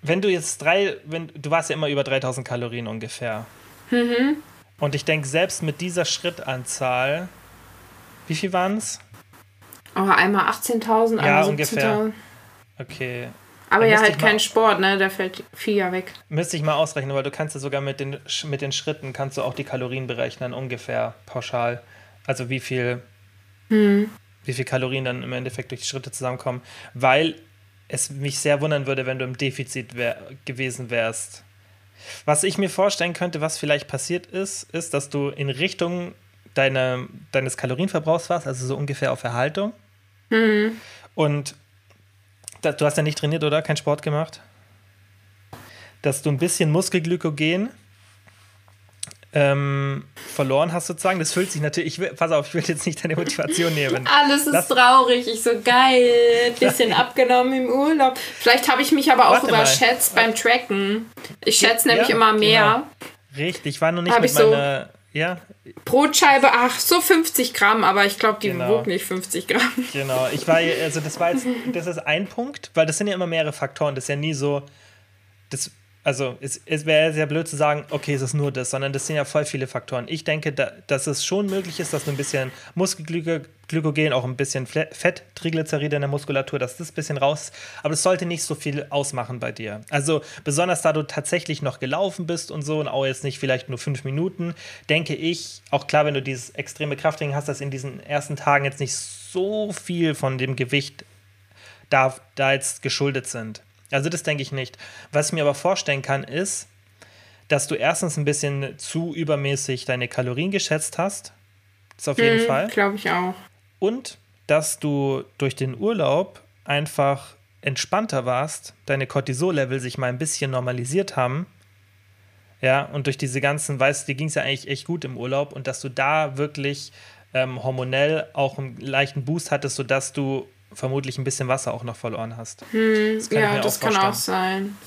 [SPEAKER 3] wenn du jetzt drei, wenn du warst ja immer über 3000 Kalorien ungefähr. Mhm. Und ich denke, selbst mit dieser Schrittanzahl, wie viel waren es?
[SPEAKER 1] Aber einmal 18.000, einmal
[SPEAKER 3] ja, ungefähr. Okay.
[SPEAKER 1] Aber ja, halt kein Sport, ne? Da fällt viel ja weg.
[SPEAKER 3] Müsste ich mal ausrechnen, weil du kannst ja sogar mit den, mit den Schritten kannst du auch die Kalorien berechnen, ungefähr pauschal. Also wie viel, hm. wie viel Kalorien dann im Endeffekt durch die Schritte zusammenkommen. Weil es mich sehr wundern würde, wenn du im Defizit wär, gewesen wärst. Was ich mir vorstellen könnte, was vielleicht passiert ist, ist, dass du in Richtung deine, deines Kalorienverbrauchs warst, also so ungefähr auf Erhaltung. Mhm. Und da, du hast ja nicht trainiert, oder? Kein Sport gemacht? dass du ein bisschen Muskelglykogen ähm, verloren hast sozusagen. Das fühlt sich natürlich, ich will, pass auf, ich will jetzt nicht deine Motivation nehmen.
[SPEAKER 1] Alles ist Lass, traurig, ich so geil, bisschen abgenommen im Urlaub. Vielleicht habe ich mich aber auch überschätzt mal. beim Tracken. Ich schätze ja, nämlich immer mehr.
[SPEAKER 3] Genau. Richtig, ich war noch nicht hab mit meiner... So ja.
[SPEAKER 1] Brotscheibe, ach, so 50 Gramm, aber ich glaube, die genau. wog nicht 50 Gramm.
[SPEAKER 3] Genau, ich war, also das war jetzt, das ist ein Punkt, weil das sind ja immer mehrere Faktoren. Das ist ja nie so, das also es, es wäre sehr blöd zu sagen, okay, es ist nur das, sondern das sind ja voll viele Faktoren. Ich denke, da, dass es schon möglich ist, dass ein bisschen Muskelglykogen, auch ein bisschen Fett, Triglyceride in der Muskulatur, dass das ein bisschen raus, aber es sollte nicht so viel ausmachen bei dir. Also besonders da du tatsächlich noch gelaufen bist und so und auch jetzt nicht vielleicht nur fünf Minuten, denke ich, auch klar, wenn du dieses extreme Krafttraining hast, dass in diesen ersten Tagen jetzt nicht so viel von dem Gewicht da, da jetzt geschuldet sind. Also das denke ich nicht. Was ich mir aber vorstellen kann, ist, dass du erstens ein bisschen zu übermäßig deine Kalorien geschätzt hast. Das auf jeden hm, Fall.
[SPEAKER 1] Glaube ich auch.
[SPEAKER 3] Und dass du durch den Urlaub einfach entspannter warst, deine Cortisol-Level sich mal ein bisschen normalisiert haben. Ja, und durch diese ganzen, weißt du, dir ging es ja eigentlich echt gut im Urlaub und dass du da wirklich ähm, hormonell auch einen leichten Boost hattest, sodass du vermutlich ein bisschen Wasser auch noch verloren hast.
[SPEAKER 1] Hm, das ja, das auch kann auch sein.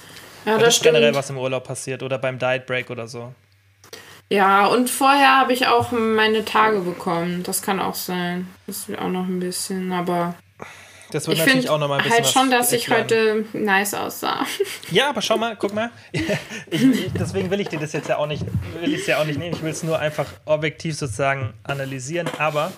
[SPEAKER 3] Ja, das, das ist generell was im Urlaub passiert oder beim Diet Break oder so.
[SPEAKER 1] Ja, und vorher habe ich auch meine Tage bekommen. Das kann auch sein. Das ist auch noch ein bisschen, aber.
[SPEAKER 3] Das wird ich natürlich auch noch mal ein bisschen.
[SPEAKER 1] halt schon, dass ich heute nice aussah.
[SPEAKER 3] Ja, aber schau mal, guck mal. Ich, deswegen will ich dir das jetzt ja auch nicht, will ich ja auch nicht nehmen. Ich will es nur einfach objektiv sozusagen analysieren. Aber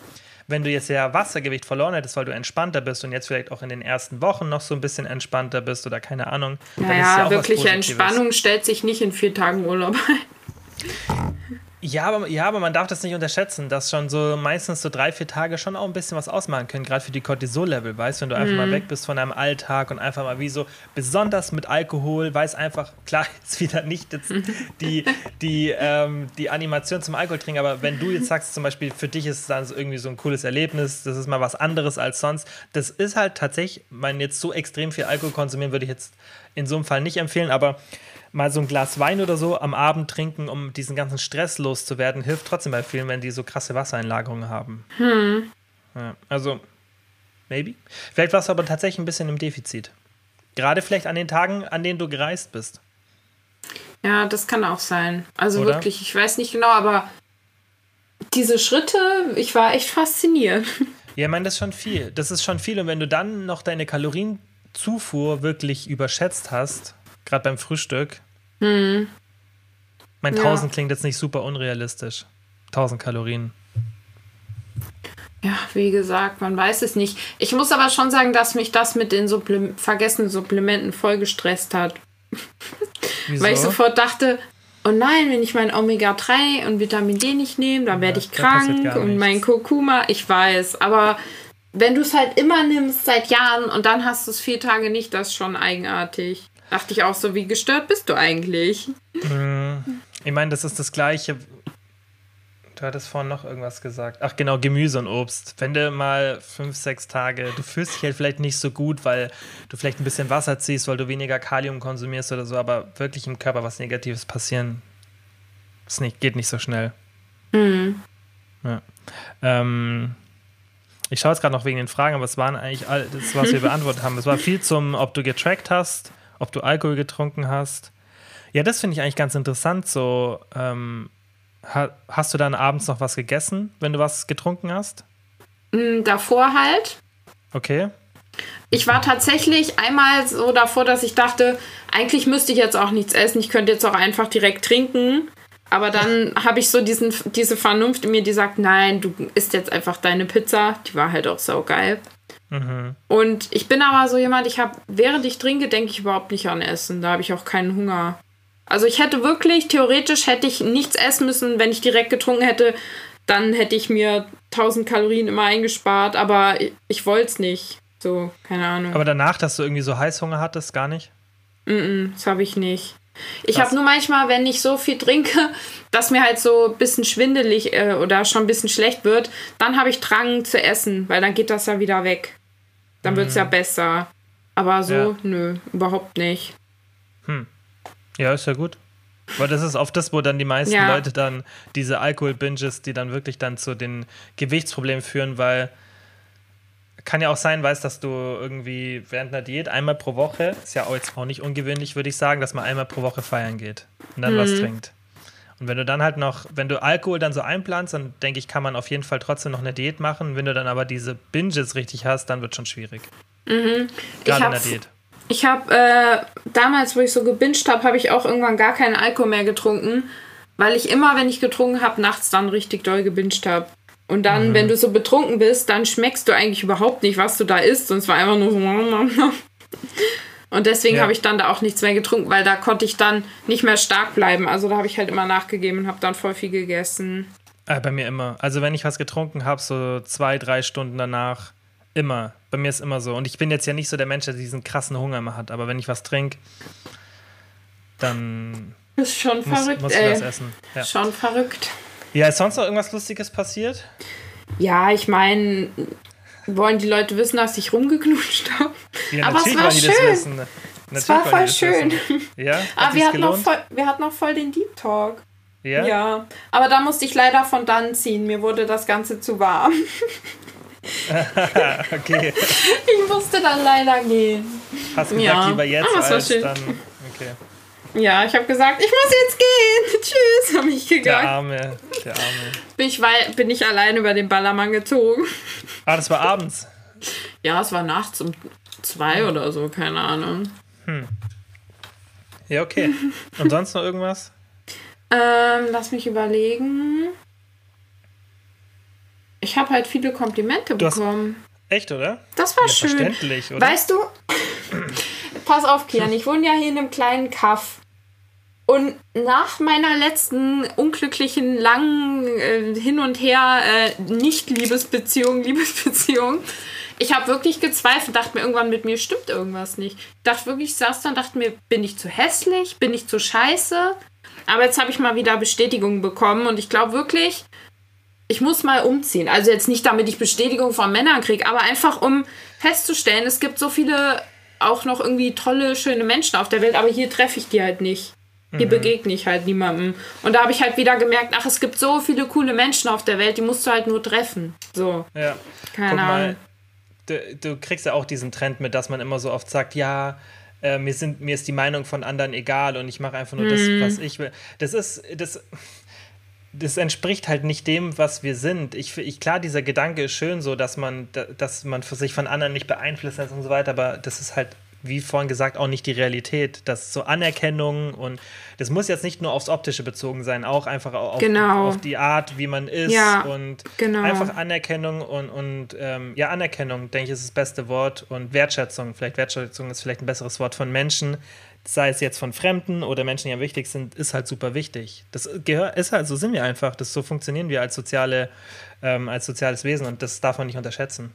[SPEAKER 3] wenn du jetzt ja Wassergewicht verloren hättest, weil du entspannter bist und jetzt vielleicht auch in den ersten Wochen noch so ein bisschen entspannter bist oder keine Ahnung.
[SPEAKER 1] Naja, ja wirkliche Entspannung stellt sich nicht in vier Tagen Urlaub ein.
[SPEAKER 3] Ja aber, ja, aber man darf das nicht unterschätzen, dass schon so meistens so drei, vier Tage schon auch ein bisschen was ausmachen können, gerade für die Cortisol-Level, weißt du, wenn du einfach mhm. mal weg bist von deinem Alltag und einfach mal wie so, besonders mit Alkohol, weiß einfach, klar, jetzt wieder nicht jetzt die, die, ähm, die Animation zum Alkohol trinken, aber wenn du jetzt sagst, zum Beispiel, für dich ist es dann irgendwie so ein cooles Erlebnis, das ist mal was anderes als sonst, das ist halt tatsächlich, man jetzt so extrem viel Alkohol konsumieren würde ich jetzt in so einem Fall nicht empfehlen, aber mal so ein Glas Wein oder so am Abend trinken, um diesen ganzen Stress loszuwerden, hilft trotzdem bei vielen, wenn die so krasse Wassereinlagerungen haben. Hm. Ja, also, maybe. Vielleicht warst du aber tatsächlich ein bisschen im Defizit. Gerade vielleicht an den Tagen, an denen du gereist bist.
[SPEAKER 1] Ja, das kann auch sein. Also Oder? wirklich, ich weiß nicht genau, aber diese Schritte, ich war echt fasziniert.
[SPEAKER 3] Ja, ich meine, das ist schon viel. Das ist schon viel. Und wenn du dann noch deine Kalorienzufuhr wirklich überschätzt hast, gerade beim Frühstück, hm. Mein 1000 ja. klingt jetzt nicht super unrealistisch. 1000 Kalorien.
[SPEAKER 1] Ja, wie gesagt, man weiß es nicht. Ich muss aber schon sagen, dass mich das mit den Supplim vergessenen Supplementen voll gestresst hat. Weil ich sofort dachte, oh nein, wenn ich mein Omega-3 und Vitamin D nicht nehme, dann werde ich krank und mein Kurkuma, ich weiß, aber wenn du es halt immer nimmst seit Jahren und dann hast du es vier Tage nicht, das ist schon eigenartig. Dachte ich auch so, wie gestört bist du eigentlich?
[SPEAKER 3] Mhm. Ich meine, das ist das Gleiche. Du hattest vorhin noch irgendwas gesagt. Ach genau, Gemüse und Obst. Wenn du mal fünf, sechs Tage, du fühlst dich halt vielleicht nicht so gut, weil du vielleicht ein bisschen Wasser ziehst, weil du weniger Kalium konsumierst oder so, aber wirklich im Körper was Negatives passieren, das nicht, geht nicht so schnell. Mhm. Ja. Ähm, ich schaue jetzt gerade noch wegen den Fragen, aber es waren eigentlich all das, was wir beantwortet haben. Es war viel zum, ob du getrackt hast, ob du Alkohol getrunken hast. Ja, das finde ich eigentlich ganz interessant. So, ähm, ha hast du dann abends noch was gegessen, wenn du was getrunken hast?
[SPEAKER 1] Mm, davor halt.
[SPEAKER 3] Okay.
[SPEAKER 1] Ich war tatsächlich einmal so davor, dass ich dachte, eigentlich müsste ich jetzt auch nichts essen. Ich könnte jetzt auch einfach direkt trinken. Aber dann habe ich so diesen, diese Vernunft in mir, die sagt, nein, du isst jetzt einfach deine Pizza. Die war halt auch so geil. Mhm. Und ich bin aber so jemand, ich habe, während ich trinke, denke ich überhaupt nicht an Essen. Da habe ich auch keinen Hunger. Also ich hätte wirklich, theoretisch hätte ich nichts essen müssen, wenn ich direkt getrunken hätte, dann hätte ich mir 1000 Kalorien immer eingespart, aber ich, ich wollte es nicht. So, keine Ahnung.
[SPEAKER 3] Aber danach, dass du irgendwie so Heißhunger hattest, gar nicht?
[SPEAKER 1] Mm, -mm das habe ich nicht. Ich habe nur manchmal, wenn ich so viel trinke, dass mir halt so ein bisschen schwindelig äh, oder schon ein bisschen schlecht wird, dann habe ich Drang zu essen, weil dann geht das ja wieder weg. Dann wird es ja mhm. besser. Aber so, ja. nö, überhaupt nicht.
[SPEAKER 3] Hm. Ja, ist ja gut. Weil das ist oft das, wo dann die meisten
[SPEAKER 1] Ja.
[SPEAKER 3] Leute dann diese Alkohol-Binges, die dann wirklich dann zu den Gewichtsproblemen führen, weil kann ja auch sein, weißt, dass du irgendwie während einer Diät einmal pro Woche, ist ja auch jetzt auch nicht ungewöhnlich, würde ich sagen, dass man einmal pro Woche feiern geht und dann was trinkt. Und wenn du dann halt noch, wenn du Alkohol dann so einplanst, dann denke ich, kann man auf jeden Fall trotzdem noch eine Diät machen. Wenn du dann aber diese Binges richtig hast, dann wird schon schwierig.
[SPEAKER 1] Ich
[SPEAKER 3] Gerade in der Diät.
[SPEAKER 1] Ich habe äh, damals, wo ich so gebinged habe, habe ich auch irgendwann gar keinen Alkohol mehr getrunken, weil ich immer, wenn ich getrunken habe, nachts dann richtig doll gebinged habe. Und dann, wenn du so betrunken bist, dann schmeckst du eigentlich überhaupt nicht, was du da isst. Und es war einfach nur so. Und deswegen
[SPEAKER 3] Ja.
[SPEAKER 1] habe ich dann da auch nichts mehr getrunken, weil da konnte ich dann nicht mehr stark bleiben. Also da habe ich halt immer nachgegeben und habe dann voll viel gegessen.
[SPEAKER 3] Äh, bei mir immer. Also wenn ich was getrunken habe, so zwei, drei Stunden danach, immer. Bei mir ist immer so. Und ich bin jetzt ja nicht so der Mensch, der diesen krassen Hunger immer hat. Aber wenn ich was trinke, dann
[SPEAKER 1] Das ist schon
[SPEAKER 3] muss,
[SPEAKER 1] verrückt,
[SPEAKER 3] muss ich
[SPEAKER 1] ey.
[SPEAKER 3] was essen. Ja.
[SPEAKER 1] Schon verrückt.
[SPEAKER 3] ja, ist sonst noch irgendwas Lustiges passiert?
[SPEAKER 1] Ja, ich meine, wollen die Leute wissen, dass ich rumgeknutscht habe?
[SPEAKER 3] Ja,
[SPEAKER 1] Aber es war schön. Es war voll schön.
[SPEAKER 3] Ja, hat
[SPEAKER 1] Aber wir
[SPEAKER 3] sich's
[SPEAKER 1] hatten, noch voll, wir hatten noch voll den Deep Talk.
[SPEAKER 3] Ja?
[SPEAKER 1] Ja. Aber da musste ich leider von dann ziehen. Mir wurde das Ganze zu warm.
[SPEAKER 3] okay.
[SPEAKER 1] Ich musste dann leider gehen.
[SPEAKER 3] Hast du
[SPEAKER 1] Ja.
[SPEAKER 3] gesagt, lieber jetzt
[SPEAKER 1] Aber es war
[SPEAKER 3] als
[SPEAKER 1] schön.
[SPEAKER 3] dann. Okay.
[SPEAKER 1] Ja, ich habe gesagt, ich muss jetzt gehen. Tschüss, habe ich
[SPEAKER 3] Der
[SPEAKER 1] gegangen.
[SPEAKER 3] Arme, der Arme.
[SPEAKER 1] Bin ich, bin ich allein über den Ballermann gezogen.
[SPEAKER 3] Ah, das war abends.
[SPEAKER 1] Ja, es war nachts um zwei oder so, keine Ahnung.
[SPEAKER 3] Ja, okay. Und sonst noch irgendwas?
[SPEAKER 1] Ähm, lass mich überlegen. Ich habe halt viele Komplimente
[SPEAKER 3] Du hast-
[SPEAKER 1] bekommen.
[SPEAKER 3] Echt, oder?
[SPEAKER 1] Das war
[SPEAKER 3] Ja,
[SPEAKER 1] schön.
[SPEAKER 3] verständlich, oder?
[SPEAKER 1] Weißt du, pass auf, Kian, ich wohne ja hier in einem kleinen Kaff. Und nach meiner letzten unglücklichen, langen äh, Hin und Her, äh, Nicht-Liebesbeziehung, Liebesbeziehung, ich habe wirklich gezweifelt, dachte mir irgendwann, mit mir stimmt irgendwas nicht. Dachte wirklich, ich saß da und dachte mir, bin ich zu hässlich, bin ich zu scheiße? Aber jetzt habe ich mal wieder Bestätigung bekommen und ich glaube wirklich, ich muss mal umziehen. Also jetzt nicht, damit ich Bestätigung von Männern kriege, aber einfach um festzustellen, es gibt so viele auch noch irgendwie tolle, schöne Menschen auf der Welt, aber hier treffe ich die halt nicht. Hier begegne ich halt niemandem. Und da habe ich halt wieder gemerkt, ach, es gibt so viele coole Menschen auf der Welt, die musst du halt nur treffen. So,
[SPEAKER 3] Ja.
[SPEAKER 1] keine Ahnung.
[SPEAKER 3] Du, du kriegst ja auch diesen Trend mit, dass man immer so oft sagt, ja, äh, mir, sind, mir ist die Meinung von anderen egal und ich mache einfach nur
[SPEAKER 1] Mhm.
[SPEAKER 3] das, was ich will. Das ist, das, das entspricht halt nicht dem, was wir sind. Ich, ich klar, dieser Gedanke ist schön so, dass man, da- dass man für sich von anderen nicht beeinflusst ist und so weiter, aber das ist halt, wie vorhin gesagt, auch nicht die Realität. Das so Anerkennung und das muss jetzt nicht nur aufs Optische bezogen sein, auch einfach auf,
[SPEAKER 1] Genau.
[SPEAKER 3] auf die Art, wie man ist
[SPEAKER 1] Ja,
[SPEAKER 3] und
[SPEAKER 1] genau.
[SPEAKER 3] einfach Anerkennung und, und ähm, ja, Anerkennung, denke ich, ist das beste Wort und Wertschätzung. Vielleicht Wertschätzung ist vielleicht ein besseres Wort von Menschen, sei es jetzt von Fremden oder Menschen, die am wichtig sind, ist halt super wichtig. Das gehört, ist halt, so sind wir einfach. Das, so funktionieren wir als, soziale, ähm, als soziales Wesen und das darf man nicht unterschätzen.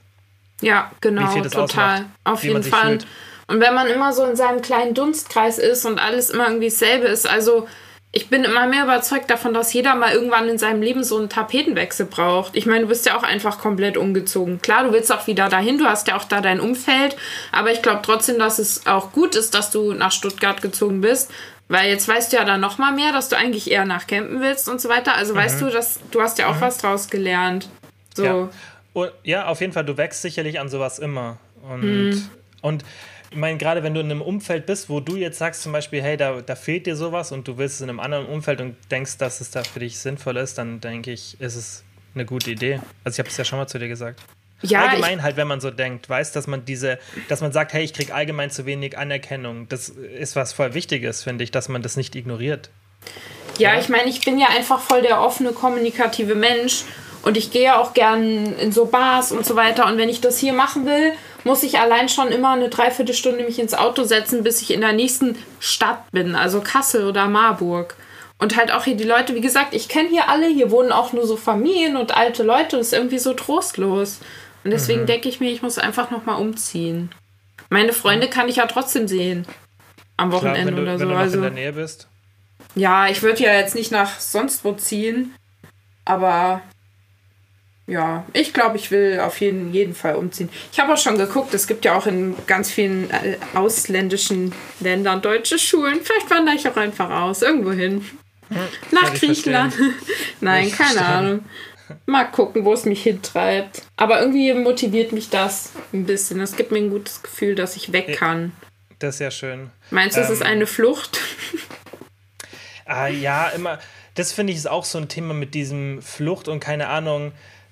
[SPEAKER 1] Ja, genau, total.
[SPEAKER 3] ausmacht,
[SPEAKER 1] Auf jeden Fall.
[SPEAKER 3] fühlt.
[SPEAKER 1] Und wenn man immer so in seinem kleinen Dunstkreis ist und alles immer irgendwie dasselbe ist, also ich bin immer mehr überzeugt davon, dass jeder mal irgendwann in seinem Leben so einen Tapetenwechsel braucht. Ich meine, du bist ja auch einfach komplett umgezogen. Klar, du willst auch wieder dahin, du hast ja auch da dein Umfeld, aber ich glaube trotzdem, dass es auch gut ist, dass du nach Stuttgart gezogen bist. Weil jetzt weißt du ja dann noch mal mehr, dass du eigentlich eher nach Campen willst und so weiter. Also weißt du, dass du hast ja auch was draus gelernt. So.
[SPEAKER 3] Ja. Und, ja, auf jeden Fall, du wächst sicherlich an sowas immer. Und,
[SPEAKER 1] Mhm.
[SPEAKER 3] Und ich meine, gerade wenn du in einem Umfeld bist, wo du jetzt sagst zum Beispiel, hey, da, da fehlt dir sowas und du willst es in einem anderen Umfeld und denkst, dass es da für dich sinnvoll ist, dann denke ich, ist es eine gute Idee. Also ich habe es ja schon mal zu dir gesagt.
[SPEAKER 1] Ja,
[SPEAKER 3] allgemein halt, wenn man so denkt, weißt, dass man diese, dass man sagt, hey, ich kriege allgemein zu wenig Anerkennung. Das ist was voll Wichtiges, finde ich, dass man das nicht ignoriert.
[SPEAKER 1] Ja, ich meine, ich bin ja einfach voll der offene, kommunikative Mensch und ich gehe ja auch gern in so Bars und so weiter. Und wenn ich das hier machen will, muss ich allein schon immer eine Dreiviertelstunde mich ins Auto setzen, bis ich in der nächsten Stadt bin, also Kassel oder Marburg. Und halt auch hier die Leute, wie gesagt, ich kenne hier alle, hier wohnen auch nur so Familien und alte Leute, das ist irgendwie so trostlos. Und deswegen denke ich mir, ich muss einfach nochmal umziehen. Meine Freunde kann ich ja trotzdem sehen. Am
[SPEAKER 3] Klar,
[SPEAKER 1] Wochenende
[SPEAKER 3] wenn du,
[SPEAKER 1] oder
[SPEAKER 3] wenn
[SPEAKER 1] so.
[SPEAKER 3] du noch
[SPEAKER 1] Also.
[SPEAKER 3] in der Nähe bist.
[SPEAKER 1] Ja, ich würde ja jetzt nicht nach sonst wo ziehen, aber ja, ich glaube, ich will auf jeden, jeden Fall umziehen. Ich habe auch schon geguckt, es gibt ja auch in ganz vielen äh, ausländischen Ländern deutsche Schulen. Vielleicht wandere ich auch einfach aus, irgendwo hin. Nach
[SPEAKER 3] kann ich
[SPEAKER 1] Griechenland. Nein,
[SPEAKER 3] Ich
[SPEAKER 1] keine
[SPEAKER 3] verstehe.
[SPEAKER 1] Ahnung. Mal gucken, wo es mich hintreibt. Aber irgendwie motiviert mich das ein bisschen. Es gibt mir ein gutes Gefühl, dass ich weg kann.
[SPEAKER 3] Das ist ja schön.
[SPEAKER 1] Meinst du, es ist
[SPEAKER 3] Ähm,
[SPEAKER 1] eine Flucht?
[SPEAKER 3] Ah, ja, immer. Das finde ich ist auch so ein Thema mit diesem Flucht und keine Ahnung.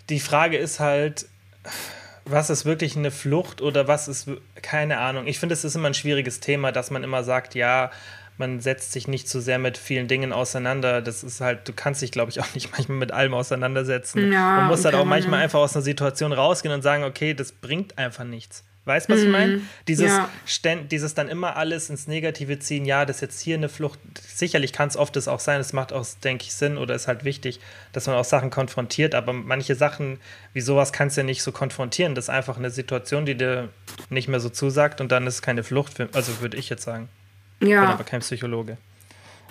[SPEAKER 3] Die Frage ist halt, was ist wirklich eine Flucht oder was ist keine Ahnung. Ich finde, es ist immer ein schwieriges Thema, dass man immer sagt, ja, man setzt sich nicht zu sehr mit vielen Dingen auseinander. Das ist halt, du kannst dich, glaube ich, auch nicht manchmal mit allem auseinandersetzen.
[SPEAKER 1] Ja,
[SPEAKER 3] man muss halt auch
[SPEAKER 1] man
[SPEAKER 3] manchmal einfach aus einer Situation rausgehen und sagen, okay, das bringt einfach nichts. Weißt du, was ich meine? Dieses,
[SPEAKER 1] Mhm. Ja.
[SPEAKER 3] ständ, dieses dann immer alles ins Negative ziehen, ja, das ist jetzt hier eine Flucht. Sicherlich kann es oft das auch sein, es macht auch, denke ich, Sinn oder ist halt wichtig, dass man auch Sachen konfrontiert, aber manche Sachen wie sowas kannst du ja nicht so konfrontieren. Das ist einfach eine Situation, die dir nicht mehr so zusagt und dann ist es keine Flucht, für, also würde ich jetzt sagen. Ich bin
[SPEAKER 1] Ja.
[SPEAKER 3] aber kein Psychologe.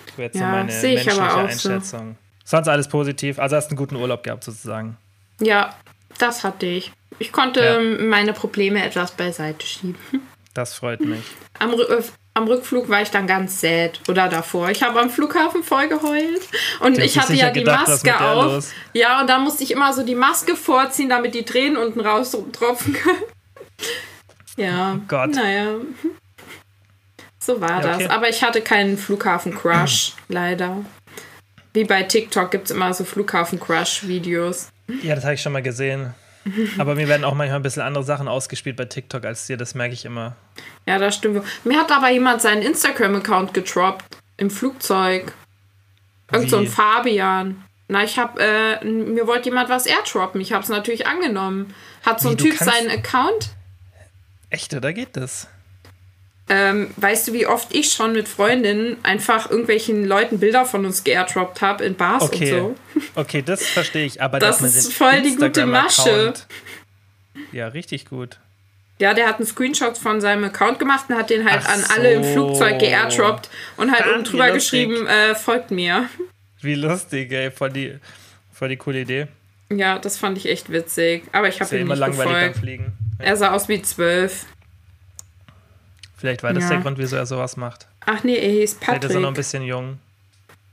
[SPEAKER 3] Das wäre jetzt
[SPEAKER 1] Ja,
[SPEAKER 3] so meine menschliche
[SPEAKER 1] auch so.
[SPEAKER 3] Einschätzung. Sonst alles positiv, also hast einen guten Urlaub gehabt sozusagen.
[SPEAKER 1] Ja, das hatte ich. Ich konnte
[SPEAKER 3] Ja.
[SPEAKER 1] meine Probleme etwas beiseite schieben.
[SPEAKER 3] Das freut mich.
[SPEAKER 1] Am, äh, am Rückflug war ich dann ganz sad. Oder davor. Ich habe am Flughafen voll geheult. Und ich hatte ja die
[SPEAKER 3] gedacht,
[SPEAKER 1] Maske auf.
[SPEAKER 3] los?
[SPEAKER 1] Ja, und dann musste ich immer so die Maske vorziehen, damit die Tränen unten raus tropfen können. Ja.
[SPEAKER 3] Gott.
[SPEAKER 1] Naja. So war
[SPEAKER 3] Ja, okay.
[SPEAKER 1] das. Aber ich hatte keinen Flughafen-Crush, leider. Wie bei TikTok gibt es immer so Flughafen-Crush-Videos.
[SPEAKER 3] Ja, das habe ich schon mal gesehen. Aber mir werden auch manchmal ein bisschen andere Sachen ausgespielt bei TikTok als dir, das merke ich immer.
[SPEAKER 1] Ja, das stimmt. Mir hat aber jemand seinen Instagram-Account getroppt im Flugzeug. Irgend so ein
[SPEAKER 3] Wie?
[SPEAKER 1] Fabian. Na, ich hab, äh, mir wollte jemand was airdroppen. Ich hab's natürlich angenommen. Hat so
[SPEAKER 3] Wie,
[SPEAKER 1] ein
[SPEAKER 3] du
[SPEAKER 1] Typ seinen Account.
[SPEAKER 3] Echt, oder geht das?
[SPEAKER 1] Ähm, weißt du, wie oft ich schon mit Freundinnen einfach irgendwelchen Leuten Bilder von uns geairdroppt habe in Bars
[SPEAKER 3] Okay.
[SPEAKER 1] und so?
[SPEAKER 3] Okay, das verstehe ich, aber
[SPEAKER 1] Das ist voll die gute
[SPEAKER 3] Instagram-Account- Ja, richtig gut.
[SPEAKER 1] Ja, der hat einen Screenshot von seinem Account gemacht und hat den halt
[SPEAKER 3] Ach
[SPEAKER 1] an alle im. Flugzeug geairdroppt und halt oben drüber geschrieben, äh, folgt mir.
[SPEAKER 3] Wie lustig, ey, voll die, voll die coole Idee.
[SPEAKER 1] Ja, das fand ich echt witzig. Aber ich habe
[SPEAKER 3] ja
[SPEAKER 1] ihm
[SPEAKER 3] immer
[SPEAKER 1] nicht
[SPEAKER 3] langweilig beim
[SPEAKER 1] gefolgt.
[SPEAKER 3] Fliegen. Ja.
[SPEAKER 1] Er sah aus wie zwölf.
[SPEAKER 3] Vielleicht war das
[SPEAKER 1] Ja.
[SPEAKER 3] der Grund, wieso er sowas macht.
[SPEAKER 1] Ach nee, er hieß
[SPEAKER 3] Vielleicht ist er noch ein
[SPEAKER 1] Patrick.
[SPEAKER 3] bisschen jung.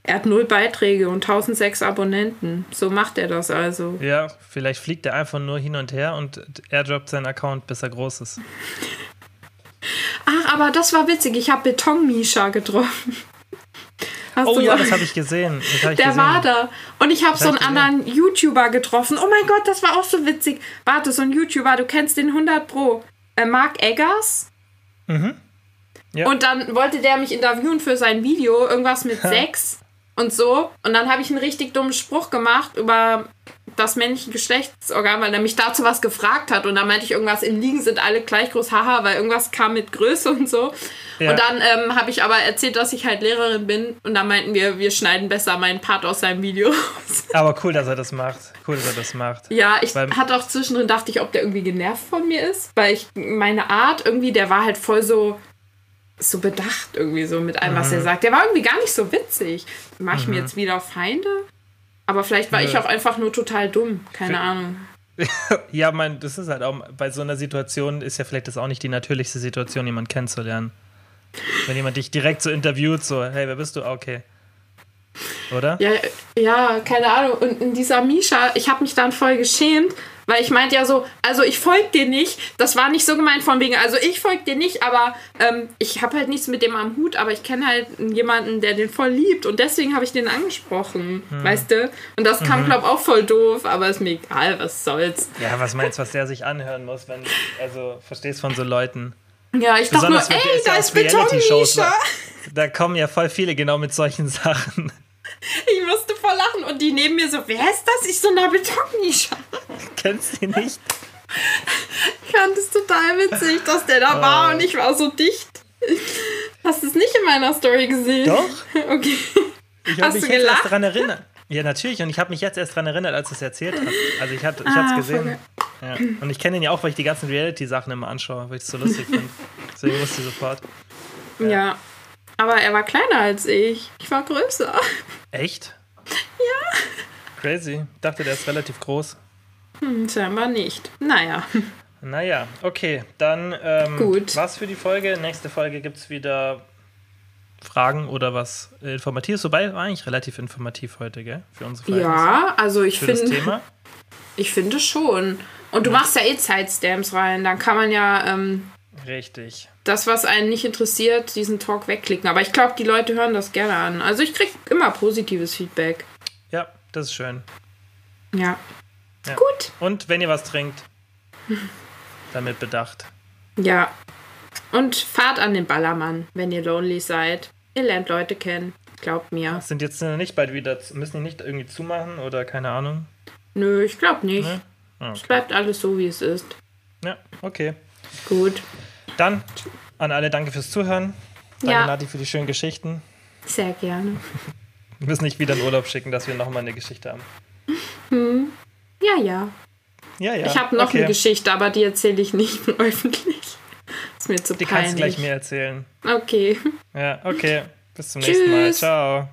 [SPEAKER 1] Er hat null Beiträge und 1006 Abonnenten. So macht er das also.
[SPEAKER 3] Ja, vielleicht fliegt er einfach nur hin und her und airdroppt seinen Account, bis er groß ist.
[SPEAKER 1] Ach, aber das war witzig. Ich habe Beton-Misha getroffen. Hast
[SPEAKER 3] Oh
[SPEAKER 1] du
[SPEAKER 3] ja, das habe ich gesehen. Hab ich
[SPEAKER 1] Der
[SPEAKER 3] gesehen.
[SPEAKER 1] war da. Und ich habe so einen anderen YouTuber getroffen. Oh mein Gott, das war auch so witzig. Warte, so ein YouTuber, du kennst den 100 Pro. Äh, Mark Eggers.
[SPEAKER 3] Ja.
[SPEAKER 1] Und dann wollte der mich interviewen für sein Video, irgendwas mit Sex und so. Und dann habe ich einen richtig dummen Spruch gemacht über das männliche Geschlechtsorgan, weil er mich dazu was gefragt hat. Und dann meinte ich irgendwas, im Liegen sind alle gleich groß, haha, weil irgendwas kam mit Größe und so.
[SPEAKER 3] Ja.
[SPEAKER 1] Und dann ähm, habe ich aber erzählt, dass ich halt Lehrerin bin. Und dann meinten wir, wir schneiden besser meinen Part aus seinem Video.
[SPEAKER 3] Aber cool, dass er das macht. Cool, dass er das macht.
[SPEAKER 1] Ja, ich
[SPEAKER 3] Weil-
[SPEAKER 1] hatte auch zwischendrin, dachte ich, ob der irgendwie genervt von mir ist. Weil ich, meine Art irgendwie, der war halt voll so, so bedacht irgendwie so mit allem, was
[SPEAKER 3] Mhm.
[SPEAKER 1] er sagt. Der war irgendwie gar nicht so witzig. Mache ich mir jetzt wieder Feinde? Aber vielleicht war ich
[SPEAKER 3] Nö.
[SPEAKER 1] auch einfach nur total dumm. Keine
[SPEAKER 3] Für-
[SPEAKER 1] Ahnung.
[SPEAKER 3] Ja, mein, das ist halt auch, bei so einer Situation ist ja vielleicht das auch nicht die natürlichste Situation, jemanden kennenzulernen. Wenn jemand dich direkt so interviewt, so, hey, wer bist du? Ah, Okay. Oder?
[SPEAKER 1] Ja, ja, keine Ahnung. Und in dieser Misha, ich habe mich dann voll geschämt, weil ich meinte ja so, also ich folge dir nicht. Das war nicht so gemeint von wegen, also ich folge dir nicht, aber ähm, ich habe halt nichts mit dem am Hut, aber ich kenne halt jemanden, der den voll liebt und deswegen habe ich den angesprochen, weißt du? Und das kam, glaub auch voll doof, aber ist mir egal, was soll's.
[SPEAKER 3] Ja, was meinst du, was der sich anhören muss, wenn, also, verstehst von so Leuten?
[SPEAKER 1] Ja, ich dachte nur, ey, da ist Beton,
[SPEAKER 3] Reality-Shows,
[SPEAKER 1] Misha.
[SPEAKER 3] Da kommen ja voll viele genau mit solchen Sachen.
[SPEAKER 1] Ich musste voll lachen und die neben mir so, wer ist das? Ich so, na, Beton, Misha.
[SPEAKER 3] Kennst du nicht?
[SPEAKER 1] Ich fand es total witzig, dass der da war und ich war so dicht. Hast du es nicht in meiner Story gesehen?
[SPEAKER 3] Doch.
[SPEAKER 1] Okay.
[SPEAKER 3] Ich habe mich
[SPEAKER 1] du
[SPEAKER 3] jetzt erst daran erinnert. Ja, natürlich. Und ich habe mich jetzt erst daran erinnert, als du es erzählt hast. Also ich, hab, ich
[SPEAKER 1] Ah,
[SPEAKER 3] es gesehen. Ja. Und ich kenne ihn ja auch, weil ich die ganzen Reality-Sachen immer anschaue, weil ich es so lustig finde. Deswegen wusste ich sofort.
[SPEAKER 1] Ja. Aber er war kleiner als ich. Ich war größer.
[SPEAKER 3] Echt? Ja. Crazy. Ich dachte, der ist relativ groß.
[SPEAKER 1] Hm, scheinbar nicht. Naja.
[SPEAKER 3] Naja, okay, dann ähm,
[SPEAKER 1] Gut.
[SPEAKER 3] was für die Folge. Nächste Folge gibt es wieder Fragen oder was Informatives. Wobei war eigentlich relativ informativ heute, gell? Für unsere Verhältnisse.
[SPEAKER 1] Ja, also ich
[SPEAKER 3] Für das
[SPEAKER 1] finde,
[SPEAKER 3] Thema.
[SPEAKER 1] ich finde schon. Und du machst ja eh Zeitstamps rein. Dann kann man ja ähm,
[SPEAKER 3] Richtig.
[SPEAKER 1] das, was einen nicht interessiert, diesen Talk wegklicken. Aber ich glaube, die Leute hören das gerne an. Also ich kriege immer positives Feedback.
[SPEAKER 3] Ja, das ist schön.
[SPEAKER 1] Ja.
[SPEAKER 3] Ja.
[SPEAKER 1] Gut.
[SPEAKER 3] Und wenn ihr was trinkt, damit bedacht.
[SPEAKER 1] Ja. Und fahrt an den Ballermann, wenn ihr lonely seid. Ihr lernt Leute kennen. Glaubt mir.
[SPEAKER 3] Sind jetzt nicht bald wieder, müssen die nicht irgendwie zumachen oder keine Ahnung?
[SPEAKER 1] Nö, ich glaube nicht.
[SPEAKER 3] Ne? Ah,
[SPEAKER 1] Es
[SPEAKER 3] Okay.
[SPEAKER 1] bleibt alles so, wie es ist.
[SPEAKER 3] Ja, okay.
[SPEAKER 1] Gut.
[SPEAKER 3] Dann an alle danke fürs Zuhören. Danke,
[SPEAKER 1] Ja.
[SPEAKER 3] Nati, für die schönen Geschichten.
[SPEAKER 1] Sehr gerne.
[SPEAKER 3] Wir müssen nicht wieder in Urlaub schicken, dass wir nochmal eine Geschichte haben.
[SPEAKER 1] Ja, ja.
[SPEAKER 3] Ja, ja.
[SPEAKER 1] Ich habe noch
[SPEAKER 3] okay.
[SPEAKER 1] eine Geschichte, aber die erzähle ich nicht öffentlich. Ist mir zu
[SPEAKER 3] Die
[SPEAKER 1] peinlich.
[SPEAKER 3] kannst du gleich mir erzählen.
[SPEAKER 1] Okay.
[SPEAKER 3] Ja, okay. Bis zum
[SPEAKER 1] Tschüss.
[SPEAKER 3] nächsten Mal. Ciao.